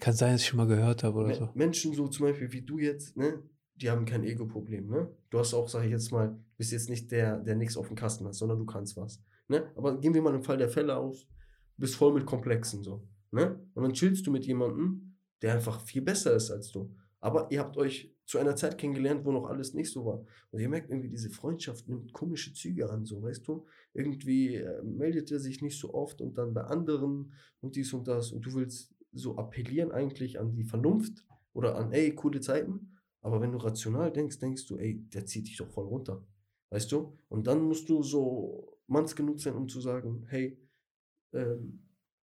Kann sein, dass ich schon mal gehört habe oder Me so. Menschen so zum Beispiel wie du jetzt, ne, die haben kein Ego-Problem, ne? Du hast auch, sag ich jetzt mal, bist jetzt nicht der, der nichts auf dem Kasten hat, sondern du kannst was. Ne? Aber gehen wir mal im Fall der Fälle aus, du bist voll mit Komplexen so. Ne? Und dann chillst du mit jemandem, der einfach viel besser ist als du. Aber ihr habt euch zu einer Zeit kennengelernt, wo noch alles nicht so war. Und ihr merkt irgendwie, diese Freundschaft nimmt komische Züge an, so, weißt du? Irgendwie äh, meldet er sich nicht so oft und dann bei anderen und dies und das. Und du willst so appellieren eigentlich an die Vernunft oder an, ey, coole Zeiten. Aber wenn du rational denkst, denkst du, ey, der zieht dich doch voll runter. Weißt du? Und dann musst du so manns genug sein, um zu sagen, hey, ähm,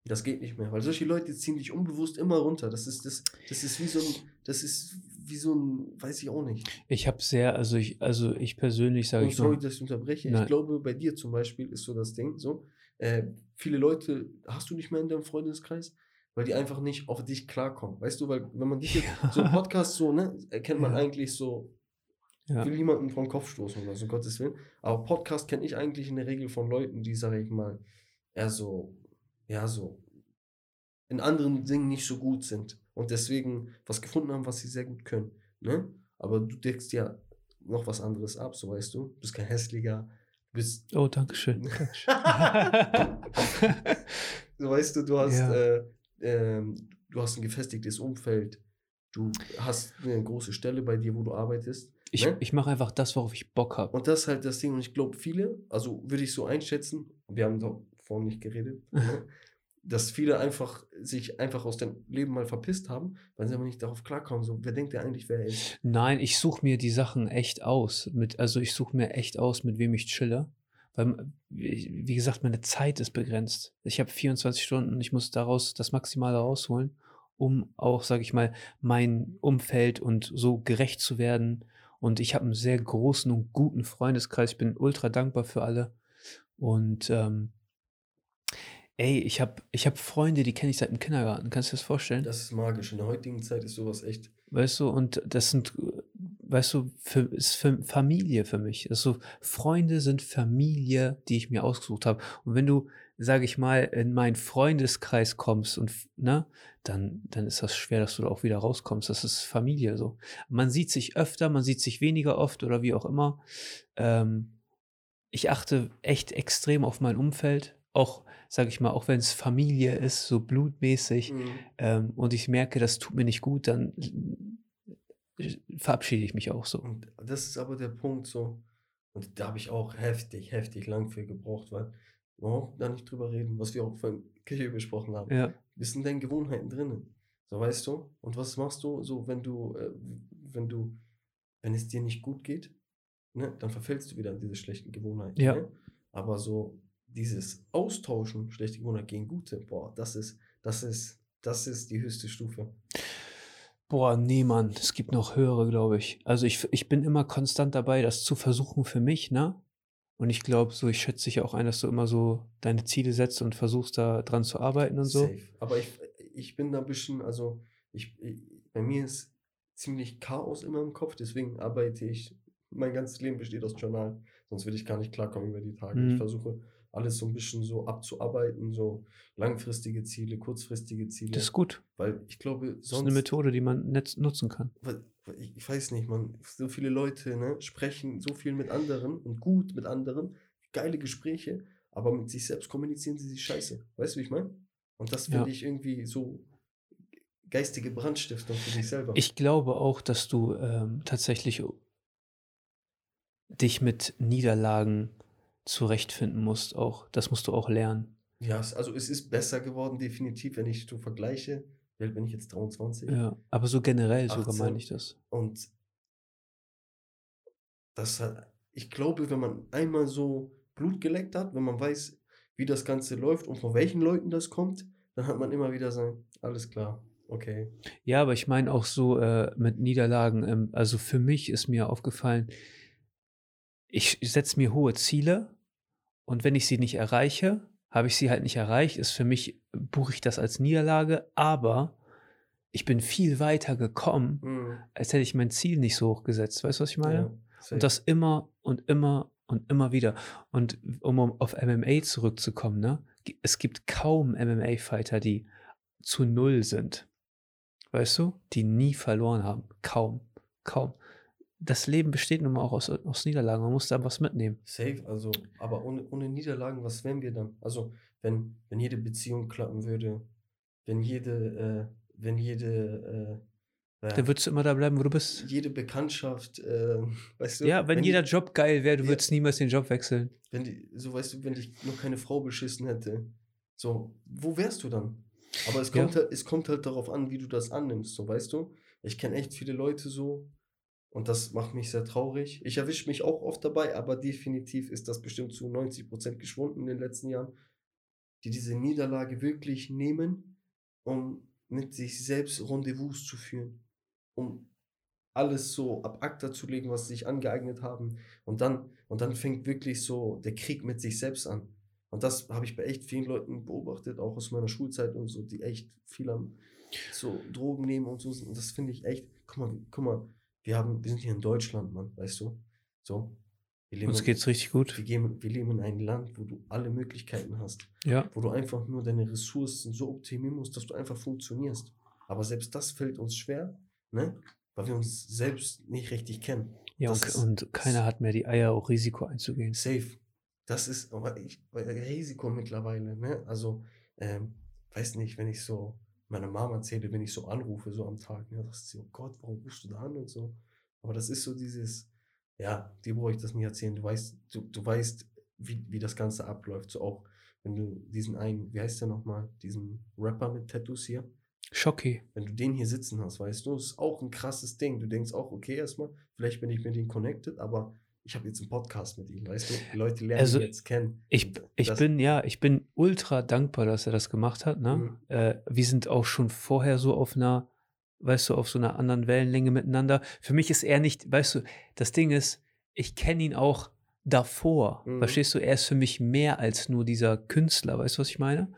das geht nicht mehr. Weil solche Leute ziehen dich unbewusst immer runter. Das ist, das, das ist wie so ein, das ist wie so ein, weiß ich auch nicht. Ich habe sehr, also ich, also ich persönlich sage ich sorry, mal, dass ich unterbreche. Nein. Ich glaube, bei dir zum Beispiel ist so das Ding, so, äh, viele Leute hast du nicht mehr in deinem Freundeskreis, weil die einfach nicht auf dich klarkommen. Weißt du, weil wenn man dich jetzt, so im Podcast so, ne, erkennt man Ja. eigentlich so, ja, will niemanden vom Kopf stoßen oder so, um Gottes Willen. Aber Podcast kenne ich eigentlich in der Regel von Leuten, die, sage ich mal, eher so, ja, so in anderen Dingen nicht so gut sind und deswegen was gefunden haben, was sie sehr gut können. Ne? Aber du deckst ja noch was anderes ab, so weißt du. Du bist kein hässlicher, du bist, oh, danke schön. so weißt du, du hast, Ja. äh, ähm, du hast ein gefestigtes Umfeld, du hast eine große Stelle bei dir, wo du arbeitest. ich ne? ich mache einfach das, worauf ich Bock habe. Und das ist halt das Ding. Und ich glaube, viele, also würde ich so einschätzen, wir haben doch vorhin nicht geredet, ne? dass viele einfach sich einfach aus dem Leben mal verpisst haben, weil sie aber nicht darauf klarkommen. So, wer denkt der eigentlich, wer er ist? Nein, ich suche mir die Sachen echt aus. Mit, also ich suche mir echt aus, mit wem ich chille. Weil, wie gesagt, meine Zeit ist begrenzt. Ich habe 24 Stunden und ich muss daraus das Maximale rausholen, um auch, sage ich mal, mein Umfeld und so gerecht zu werden. Und ich habe einen sehr großen und guten Freundeskreis. Ich bin ultra dankbar für alle. Und ähm, ey, ich habe ich hab Freunde, die kenne ich seit dem Kindergarten. Kannst du dir das vorstellen? Das ist magisch. In der heutigen Zeit ist sowas echt. Weißt du, und das sind, weißt du, für, ist für Familie für mich. Also Freunde sind Familie, die ich mir ausgesucht habe. Und wenn du, sage ich mal, in meinen Freundeskreis kommst und ne, dann, dann ist das schwer, dass du da auch wieder rauskommst. Das ist Familie so. Man sieht sich öfter, man sieht sich weniger oft oder wie auch immer. Ähm, ich achte echt extrem auf mein Umfeld. Auch, sage ich mal, auch wenn es Familie ist, so blutmäßig Mhm. ähm, und ich merke, das tut mir nicht gut, dann äh, verabschiede ich mich auch so. Und das ist aber der Punkt so. Und da habe ich auch heftig, heftig lang für gebraucht, weil wir auch da nicht drüber reden, was wir auch von Küche besprochen haben. Ja, bist in deinen Gewohnheiten drinnen. So weißt du? Und was machst du so, wenn du, äh, wenn du, wenn es dir nicht gut geht, ne, dann verfällst du wieder in diese schlechten Gewohnheiten. Ja. Ne? Aber so dieses Austauschen, schlechte Gewohnheiten gegen gute, boah, das ist, das ist, das ist die höchste Stufe. boah, nee, Mann, es gibt noch höhere, glaube ich. Also ich, ich bin immer konstant dabei, das zu versuchen für mich, ne? Und ich glaube, so, ich schätze dich auch ein, dass du immer so deine Ziele setzt und versuchst, da dran zu arbeiten und so. Safe. Aber ich, ich bin da ein bisschen, also ich, ich, bei mir ist ziemlich Chaos immer im Kopf, deswegen arbeite ich, mein ganzes Leben besteht aus Journal, sonst würde ich gar nicht klarkommen über die Tage. Mhm. Ich versuche alles so ein bisschen so abzuarbeiten, so langfristige Ziele, kurzfristige Ziele, Das ist gut. weil ich glaube, Das ist eine sonst, Methode, die man nutzen kann. weil ich, ich weiß nicht, man, so viele Leute ne, sprechen so viel mit anderen und gut mit anderen, geile Gespräche, aber mit sich selbst kommunizieren sie sich scheiße. Weißt du, wie ich meine? Und das finde Ja. ich irgendwie so geistige Brandstiftung für dich selber. Ich glaube auch, dass du ähm, tatsächlich dich mit Niederlagen zurechtfinden musst. Auch das musst du auch lernen. ja, also es ist besser geworden, definitiv, wenn ich so vergleiche. Wie bin ich jetzt 23? Ja, aber so generell sogar 18. meine ich das. Und das hat, ich glaube, wenn man einmal so Blut geleckt hat, wenn man weiß, wie das Ganze läuft und von welchen Leuten das kommt, dann hat man immer wieder sein, alles klar, okay. Ja, aber ich meine auch so äh, mit Niederlagen. Ähm, also für mich ist mir aufgefallen, ich setze mir hohe Ziele und wenn ich sie nicht erreiche, habe ich sie halt nicht erreicht. Ist für mich, buche ich das als Niederlage, aber ich bin viel weiter gekommen, Mhm. als hätte ich mein Ziel nicht so hoch gesetzt. Weißt du, was ich meine? Ja. Und das immer und immer und immer wieder. Und um auf MMA zurückzukommen, ne? Es gibt kaum MMA-Fighter, die zu null sind. Weißt du? Die nie verloren haben. Kaum. Kaum. Das Leben besteht nun mal auch aus, aus Niederlagen. Man muss da was mitnehmen. Safe, also, aber ohne, ohne Niederlagen, was wären wir dann? Also, wenn, wenn jede Beziehung klappen würde, wenn jede, äh, wenn jede, äh, Dann würdest du immer da bleiben, wo du bist. jede Bekanntschaft, äh, weißt du? Ja, wenn, die- jeder Job geil wäre, du Ja. würdest niemals den Job wechseln. wenn die, so weißt du, wenn dich noch keine Frau beschissen hätte, so, wo wärst du dann? Aber es Ja. kommt, halt, es kommt halt darauf an, wie du das annimmst, so weißt du? Ich kenne echt viele Leute so und das macht mich sehr traurig. Ich erwische mich auch oft dabei, aber definitiv ist das bestimmt zu 90% geschwunden in den letzten Jahren, die diese Niederlage wirklich nehmen, um mit sich selbst Rendezvous zu führen, um alles so ab Akta zu legen, was sie sich angeeignet haben. Und dann, und dann fängt wirklich so der Krieg mit sich selbst an. Und das habe ich bei echt vielen Leuten beobachtet, auch aus meiner Schulzeit und so, die echt viel am so Drogen nehmen und so. Und das finde ich echt, guck mal, guck mal, wir haben, wir sind hier in Deutschland, Mann, weißt du? So. Wir leben Uns in- geht's richtig gut. wir, gehen, wir leben in einem Land, wo du alle Möglichkeiten hast, Ja. wo du einfach nur deine Ressourcen so optimieren musst, dass du einfach funktionierst. Aber selbst das fällt uns schwer, ne? Weil wir uns selbst nicht richtig kennen. Ja, und, ist- und keiner hat mehr die Eier, auch Risiko einzugehen. Safe. Das ist aber ich, Risiko mittlerweile, ne? Also, ähm, weiß nicht, wenn ich so meiner Mama erzähle, wenn ich so anrufe, so am Tag, ne, sagst du, oh Gott, warum rufst du da an und so. Aber das ist so dieses, ja, dir brauche ich das nicht erzählen. Du weißt, du, du weißt, wie, wie das Ganze abläuft. So auch, wenn du diesen einen, wie heißt der nochmal, diesen Rapper mit Tattoos hier, Schocki. wenn du den hier sitzen hast, weißt du, das ist auch ein krasses Ding. Du denkst auch, okay, erstmal, vielleicht bin ich mit ihm connected, aber ich habe jetzt einen Podcast mit ihm, weißt du? Die Leute lernen Also, ihn jetzt kennen. Ich, ich das- bin, ja, ich bin ultra dankbar, dass er das gemacht hat. Ne? Mhm. Äh, wir sind auch schon vorher so auf einer, weißt du, auf so einer anderen Wellenlänge miteinander. Für mich ist er nicht, weißt du, das Ding ist, ich kenne ihn auch davor. Mhm. Verstehst du? Er ist für mich mehr als nur dieser Künstler. Weißt du, was ich meine?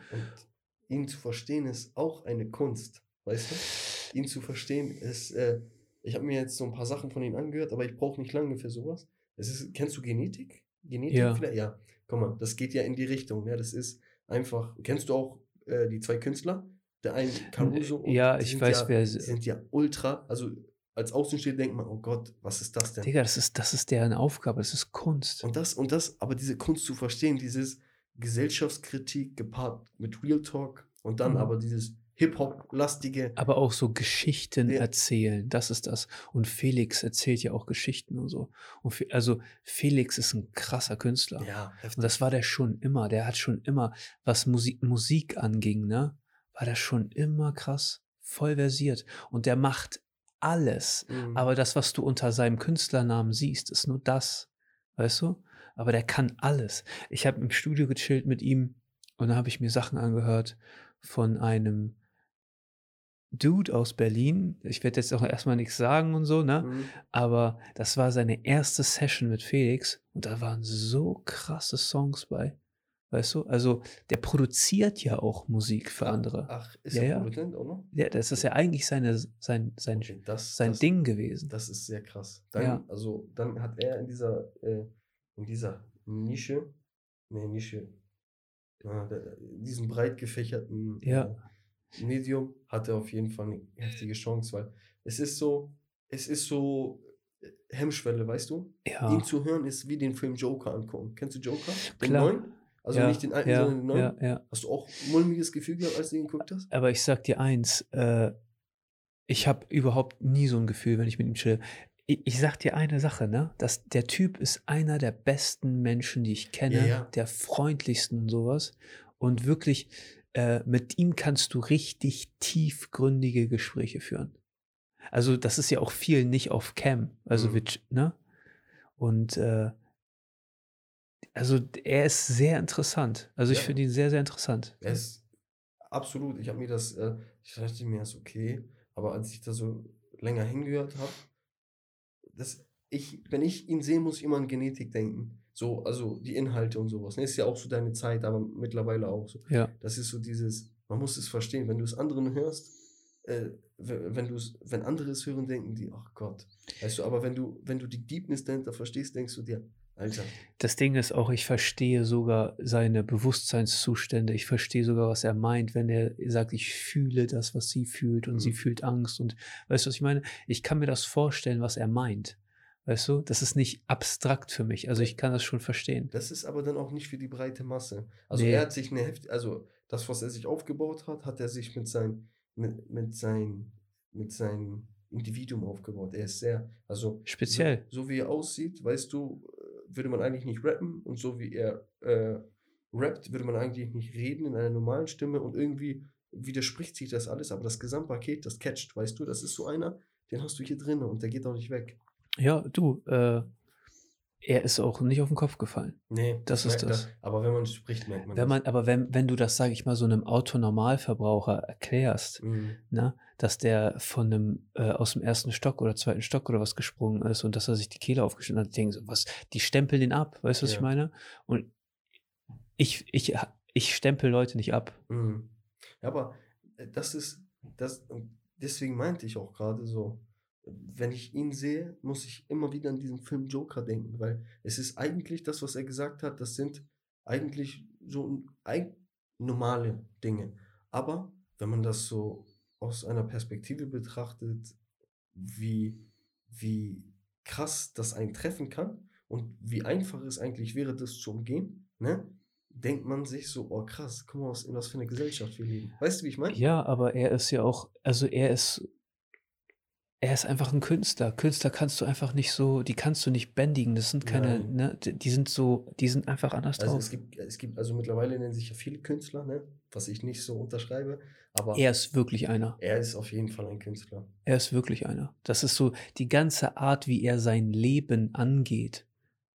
Und ihn zu verstehen ist auch eine Kunst, weißt du? Ihn zu verstehen ist, äh, ich habe mir jetzt so ein paar Sachen von ihm angehört, aber ich brauche nicht lange für sowas. Ist, kennst du Genetik? Genetik Ja. vielleicht? Ja. Guck mal, das geht ja in die Richtung. Ja, das ist einfach. Kennst du auch äh, die zwei Künstler? Der eine Caruso. und ja, ich weiß, ja, wer Die sind ja ultra, also als Außenstehender denkt man, oh Gott, was ist das denn? Digga, das ist, das ist deren Aufgabe, das ist Kunst. Und das, und das, aber diese Kunst zu verstehen, dieses Gesellschaftskritik gepaart mit Real Talk und dann Mhm. aber dieses Hip-Hop-lastige. Aber auch so Geschichten Ja. erzählen, das ist das. Und Felix erzählt ja auch Geschichten und so. Und Fe- also Felix ist ein krasser Künstler. Ja, Und das war der schon immer. Der hat schon immer, was Musik, Musik anging, ne, war der schon immer krass, voll versiert. Und der macht alles. Mhm. Aber das, was du unter seinem Künstlernamen siehst, ist nur das. Weißt du? Aber der kann alles. Ich habe im Studio gechillt mit ihm und da habe ich mir Sachen angehört von einem Dude aus Berlin. Ich werde jetzt auch erstmal nichts sagen und so, ne? Mhm. Aber das war seine erste Session mit Felix und da waren so krasse Songs bei. Weißt du? Also, der produziert ja auch Musik für andere. Ach, ist Ja, er ja. Produzent auch noch? Ja, das ist ja eigentlich seine, sein, sein, Okay, das, sein das, Ding gewesen. Das ist sehr krass. Dann, Ja. Also, dann hat er in dieser, äh, in dieser Nische, nee, Nische, äh, der, diesen breit gefächerten Ja. äh, Medium, hat er auf jeden Fall eine heftige Chance, weil es ist so, es ist so äh, Hemmschwelle, weißt du? Ja. Ihn zu hören ist wie den Film Joker angucken. Kennst du Joker? Den Klar. neuen? Also ja, nicht den alten, ja, sondern den neuen? ja, ja. Hast du auch ein mulmiges Gefühl gehabt, als du ihn geguckt hast? Aber ich sag dir eins, äh, ich habe überhaupt nie so ein Gefühl, wenn ich mit ihm chill. Ich, ich sag dir eine Sache, ne? Das, der Typ ist einer der besten Menschen, die ich kenne, der freundlichsten und sowas. Und wirklich, äh, mit ihm kannst du richtig tiefgründige Gespräche führen. Also, das ist ja auch viel nicht auf Cam. Also, Mhm. ne? Und äh, also er ist sehr interessant. Also ich Ja. finde ihn sehr, sehr interessant. Er ist absolut, ich habe mir das, äh, ich dachte mir, ist okay, aber als ich da so länger hingehört habe, das, ich, wenn ich ihn sehe, muss ich immer an Genetik denken. So, also die Inhalte und sowas. Ne? Ist ja auch so deine Zeit, aber mittlerweile auch so. Ja. Das ist so dieses, man muss es verstehen. Wenn du es anderen hörst, äh, wenn du wenn andere es hören, denken die, ach Gott. Weißt du, aber wenn du, wenn du die Deepness dahinter verstehst, denkst du dir, Alter. Das Ding ist auch, ich verstehe sogar seine Bewusstseinszustände. Ich verstehe sogar, was er meint, wenn er sagt, ich fühle das, was sie fühlt und mhm. sie fühlt Angst. Und weißt du, was ich meine? Ich kann mir das vorstellen, was er meint. Weißt du, das ist nicht abstrakt für mich. Also ich kann das schon verstehen. Das ist aber dann auch nicht für die breite Masse. Also nee. er hat sich eine Heft, also das, was er sich aufgebaut hat, hat er sich mit sein, mit, mit sein, mit seinem Individuum aufgebaut. Er ist sehr, also speziell. So, so wie er aussieht, weißt du, würde man eigentlich nicht rappen und so wie er äh, rappt, würde man eigentlich nicht reden in einer normalen Stimme und irgendwie widerspricht sich das alles, aber das Gesamtpaket, das catcht, weißt du, das ist so einer, den hast du hier drin und der geht auch nicht weg. Ja, du, äh, er ist auch nicht auf den Kopf gefallen. Nee, das, das ist das. das. Aber wenn man spricht, merkt man wenn man, das. Aber wenn, wenn du das, sage ich mal, so einem Autonormalverbraucher erklärst, mhm. ne, dass der von einem äh, aus dem ersten Stock oder zweiten Stock oder was gesprungen ist und dass er sich die Kehle aufgeschnitten hat, denken so, was, die stempeln den ab, weißt du, was ja. ich meine? Und ich, ich, ich stempel Leute nicht ab. Mhm. Ja, aber äh, das ist, das, deswegen meinte ich auch gerade so, wenn ich ihn sehe, muss ich immer wieder an diesen Film Joker denken, weil es ist eigentlich das, was er gesagt hat, das sind eigentlich so normale Dinge. Aber wenn man das so aus einer Perspektive betrachtet, wie, wie krass das einen treffen kann und wie einfach es eigentlich wäre, das zu umgehen, ne? denkt man sich so, oh krass, guck mal, was, in was für eine Gesellschaft wir leben. Weißt du, wie ich meine? Ja, aber er ist ja auch, also er ist er ist einfach ein Künstler. Künstler kannst du einfach nicht so, die kannst du nicht bändigen. Das sind keine, ne, die sind so, die sind einfach anders also drauf. Es gibt, es gibt, also mittlerweile nennen sich ja viele Künstler, ne, was ich nicht so unterschreibe. Aber er ist wirklich einer. Er ist auf jeden Fall ein Künstler. Er ist wirklich einer. Das ist so, die ganze Art, wie er sein Leben angeht,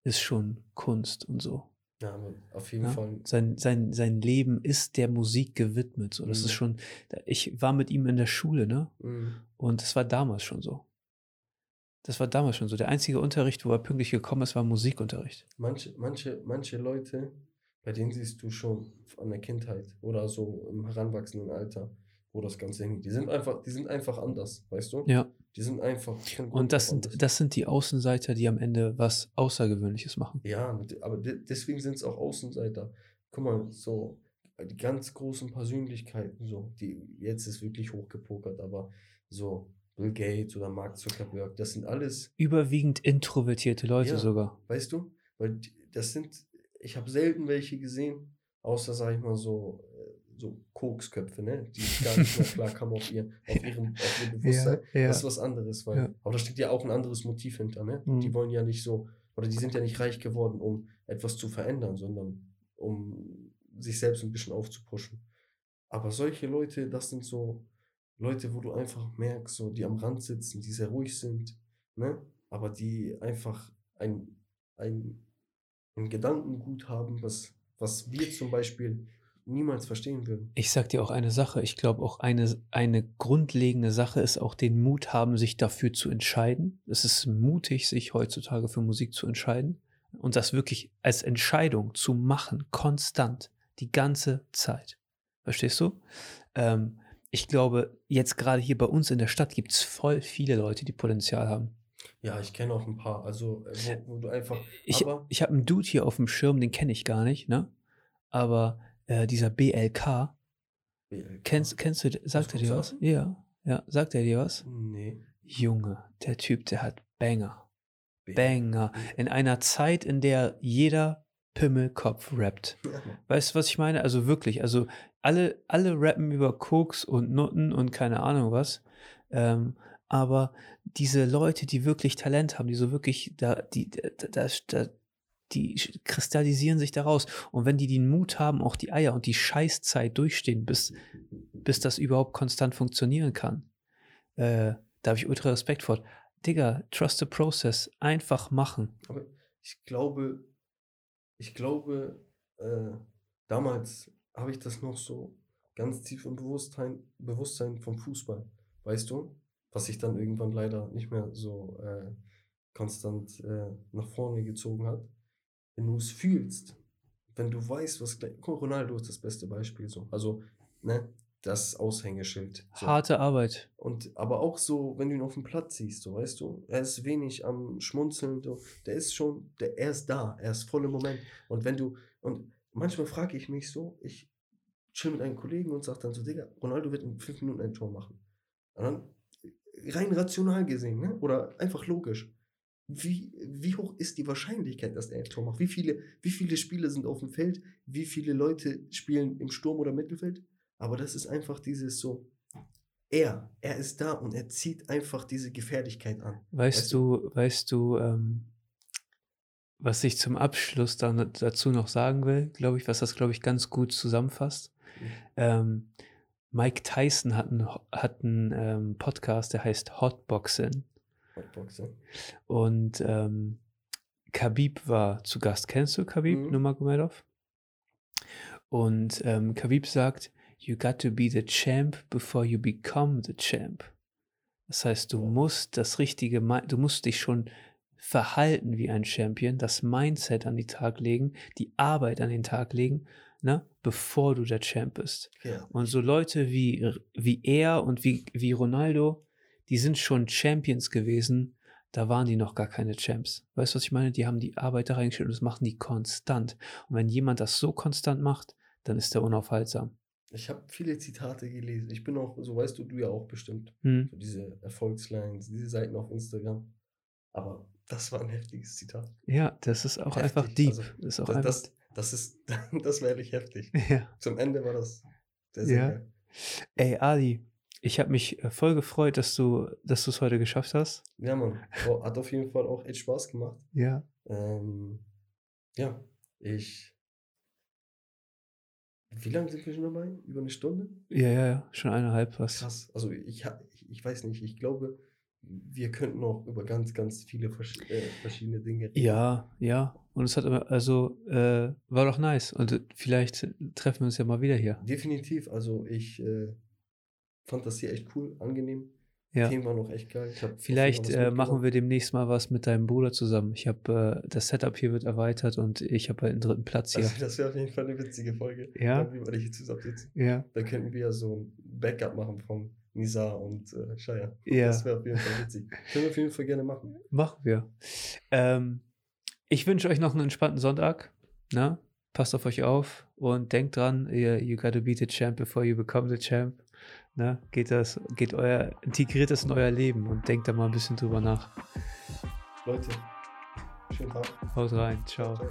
ist schon Kunst und so. Ja, auf jeden ja? Fall. Sein, sein, sein Leben ist der Musik gewidmet. So. Das mhm. ist schon, ich war mit ihm in der Schule, ne? Mhm. Und das war damals schon so. Das war damals schon so. Der einzige Unterricht, wo er pünktlich gekommen ist, war Musikunterricht. Manche, manche, manche Leute, bei denen siehst du schon an der Kindheit oder so im heranwachsenden Alter, wo das Ganze hingeht. Die sind einfach, die sind einfach anders, weißt du? Ja. Die sind einfach. Und das sind, das sind die Außenseiter, die am Ende was Außergewöhnliches machen. Ja, aber deswegen sind es auch Außenseiter. Guck mal, so die ganz großen Persönlichkeiten, so, die jetzt ist wirklich hochgepokert, aber so Bill Gates oder Mark Zuckerberg, das sind alles. Überwiegend introvertierte Leute ja, sogar. Weißt du? Weil das sind, ich habe selten welche gesehen, außer, sag ich mal, so so Koksköpfe, ne? die gar nicht mehr klar kamen auf, ihr, auf, ihrem, auf ihrem Bewusstsein. Ja, ja. Das ist was anderes, weil, ja. aber da steckt ja auch ein anderes Motiv hinter, ne? Mhm. Die wollen ja nicht so, oder die sind ja nicht reich geworden, um etwas zu verändern, sondern um sich selbst ein bisschen aufzupuschen. Aber solche Leute, das sind so Leute, wo du einfach merkst, so, die am Rand sitzen, die sehr ruhig sind, ne? Aber die einfach ein, ein, ein Gedankengut haben, was, was wir zum Beispiel niemals verstehen würden. Ich sag dir auch eine Sache. Ich glaube auch eine, eine grundlegende Sache ist auch den Mut haben, sich dafür zu entscheiden. Es ist mutig, sich heutzutage für Musik zu entscheiden und das wirklich als Entscheidung zu machen, konstant, die ganze Zeit. Verstehst du? Ähm, ich glaube, jetzt gerade hier bei uns in der Stadt gibt es voll viele Leute, die Potenzial haben. Ja, ich kenne auch ein paar. Also, äh, wo, wo du einfach. Ich, ich habe einen Dude hier auf dem Schirm, den kenne ich gar nicht, ne? Aber äh, dieser BLK. BLK. Kennst, kennst du, sagt er dir was? Ja, ja, sagt er dir was? Nee. Junge, der Typ, der hat Banger. Banger. In einer Zeit, in der jeder Pimmelkopf rappt. Weißt du, was ich meine? Also wirklich, also alle, alle rappen über Koks und Nutten und keine Ahnung was. Ähm, aber diese Leute, die wirklich Talent haben, die so wirklich da, die, da, da, da die kristallisieren sich daraus. Und wenn die den Mut haben, auch die Eier und die Scheißzeit durchstehen, bis, bis das überhaupt konstant funktionieren kann, äh, da habe ich ultra Respekt vor. Digga, trust the process. Einfach machen. Aber ich glaube, ich glaube, äh, damals habe ich das noch so ganz tief im Bewusstsein, Bewusstsein vom Fußball. Weißt du? Was sich dann irgendwann leider nicht mehr so äh, konstant äh, nach vorne gezogen hat wenn du es fühlst, wenn du weißt, was gleich. Ronaldo ist das beste Beispiel so. Also, ne, das Aushängeschild. So. Harte Arbeit. Und aber auch so, wenn du ihn auf dem Platz siehst, so weißt du, er ist wenig am Schmunzeln, so, der ist schon, der, er ist da, er ist voll im Moment. Und wenn du, und manchmal frage ich mich so, ich chill mit einem Kollegen und sage dann so, Digga, Ronaldo wird in fünf Minuten ein Tor machen. Und dann, rein rational gesehen, ne? Oder einfach logisch. Wie, wie hoch ist die Wahrscheinlichkeit, dass er ein Tor macht? Wie viele, wie viele Spiele sind auf dem Feld? Wie viele Leute spielen im Sturm oder Mittelfeld? Aber das ist einfach dieses so, er, er ist da und er zieht einfach diese Gefährlichkeit an. Weißt, Weißt du, weißt du, ähm, was ich zum Abschluss dann dazu noch sagen will, glaube ich, was das, glaube ich, ganz gut zusammenfasst. Mhm. Ähm, Mike Tyson hat einen, hat einen ähm, Podcast, der heißt Hotboxing. Hotboxing. Und ähm, Khabib war zu Gast. Kennst du Khabib Mhm. Nurmagomedov? Und ähm, Khabib sagt, you got to be the champ before you become the champ. Das heißt, du musst das richtige, du musst dich schon verhalten wie ein Champion, das Mindset an den Tag legen, die Arbeit an den Tag legen, ne, bevor du der Champ bist. Ja. Und so Leute wie, wie er und wie, wie Ronaldo, die sind schon Champions gewesen, da waren die noch gar keine Champs. Weißt du, was ich meine? Die haben die Arbeit da reingestellt und das machen die konstant. Und wenn jemand das so konstant macht, dann ist er unaufhaltsam. Ich habe viele Zitate gelesen. Ich bin auch, so weißt du, du ja auch bestimmt. Hm. So diese Erfolgslines, diese Seiten auf Instagram. Aber das war ein heftiges Zitat. Ja, das ist auch Heftig. einfach deep. Also, das ist auch Das, einfach. das, das ist, das war ehrlich heftig. ja. Zum Ende war das sehr, sehr Ja. geil. Ey, Ali, ich habe mich äh, voll gefreut, dass du dass du es heute geschafft hast. Ja, Mann. Hat auf jeden Fall auch echt Spaß gemacht. Ja. Ähm, ja, ich. Wie lange sind wir schon dabei? Über eine Stunde? Ja, ja, ja. Schon eineinhalb was. Krass. Also ich, ich, weiß nicht, ich glaube, wir könnten noch über ganz, ganz viele versch äh, verschiedene Dinge reden. Ja, ja. Und es hat immer, also, äh, war doch nice. Und äh, vielleicht treffen wir uns ja mal wieder hier. Definitiv. Also ich äh, fand das hier echt cool, angenehm. Ja. Themen waren auch echt geil. Ich Vielleicht äh, machen wir demnächst mal was mit deinem Bruder zusammen. Ich habe, äh, das Setup hier wird erweitert und ich habe halt einen dritten Platz hier. Also das wäre auf jeden Fall eine witzige Folge. Ja. Wie wir hier zusammensitzen. Ja, Da könnten wir ja so ein Backup machen von Nisa und äh, Shaya. Ja. Das wäre auf jeden Fall witzig. Können wir auf jeden Fall gerne machen. machen wir. Ähm, ich wünsche euch noch einen entspannten Sonntag. Ne? Passt auf euch auf und denkt dran, ihr, you gotta be the champ before you become the champ. Ne? Geht das, geht euer, integriert das in euer Leben und denkt da mal ein bisschen drüber nach. Leute, schönen Tag. Haut rein, ciao. ciao.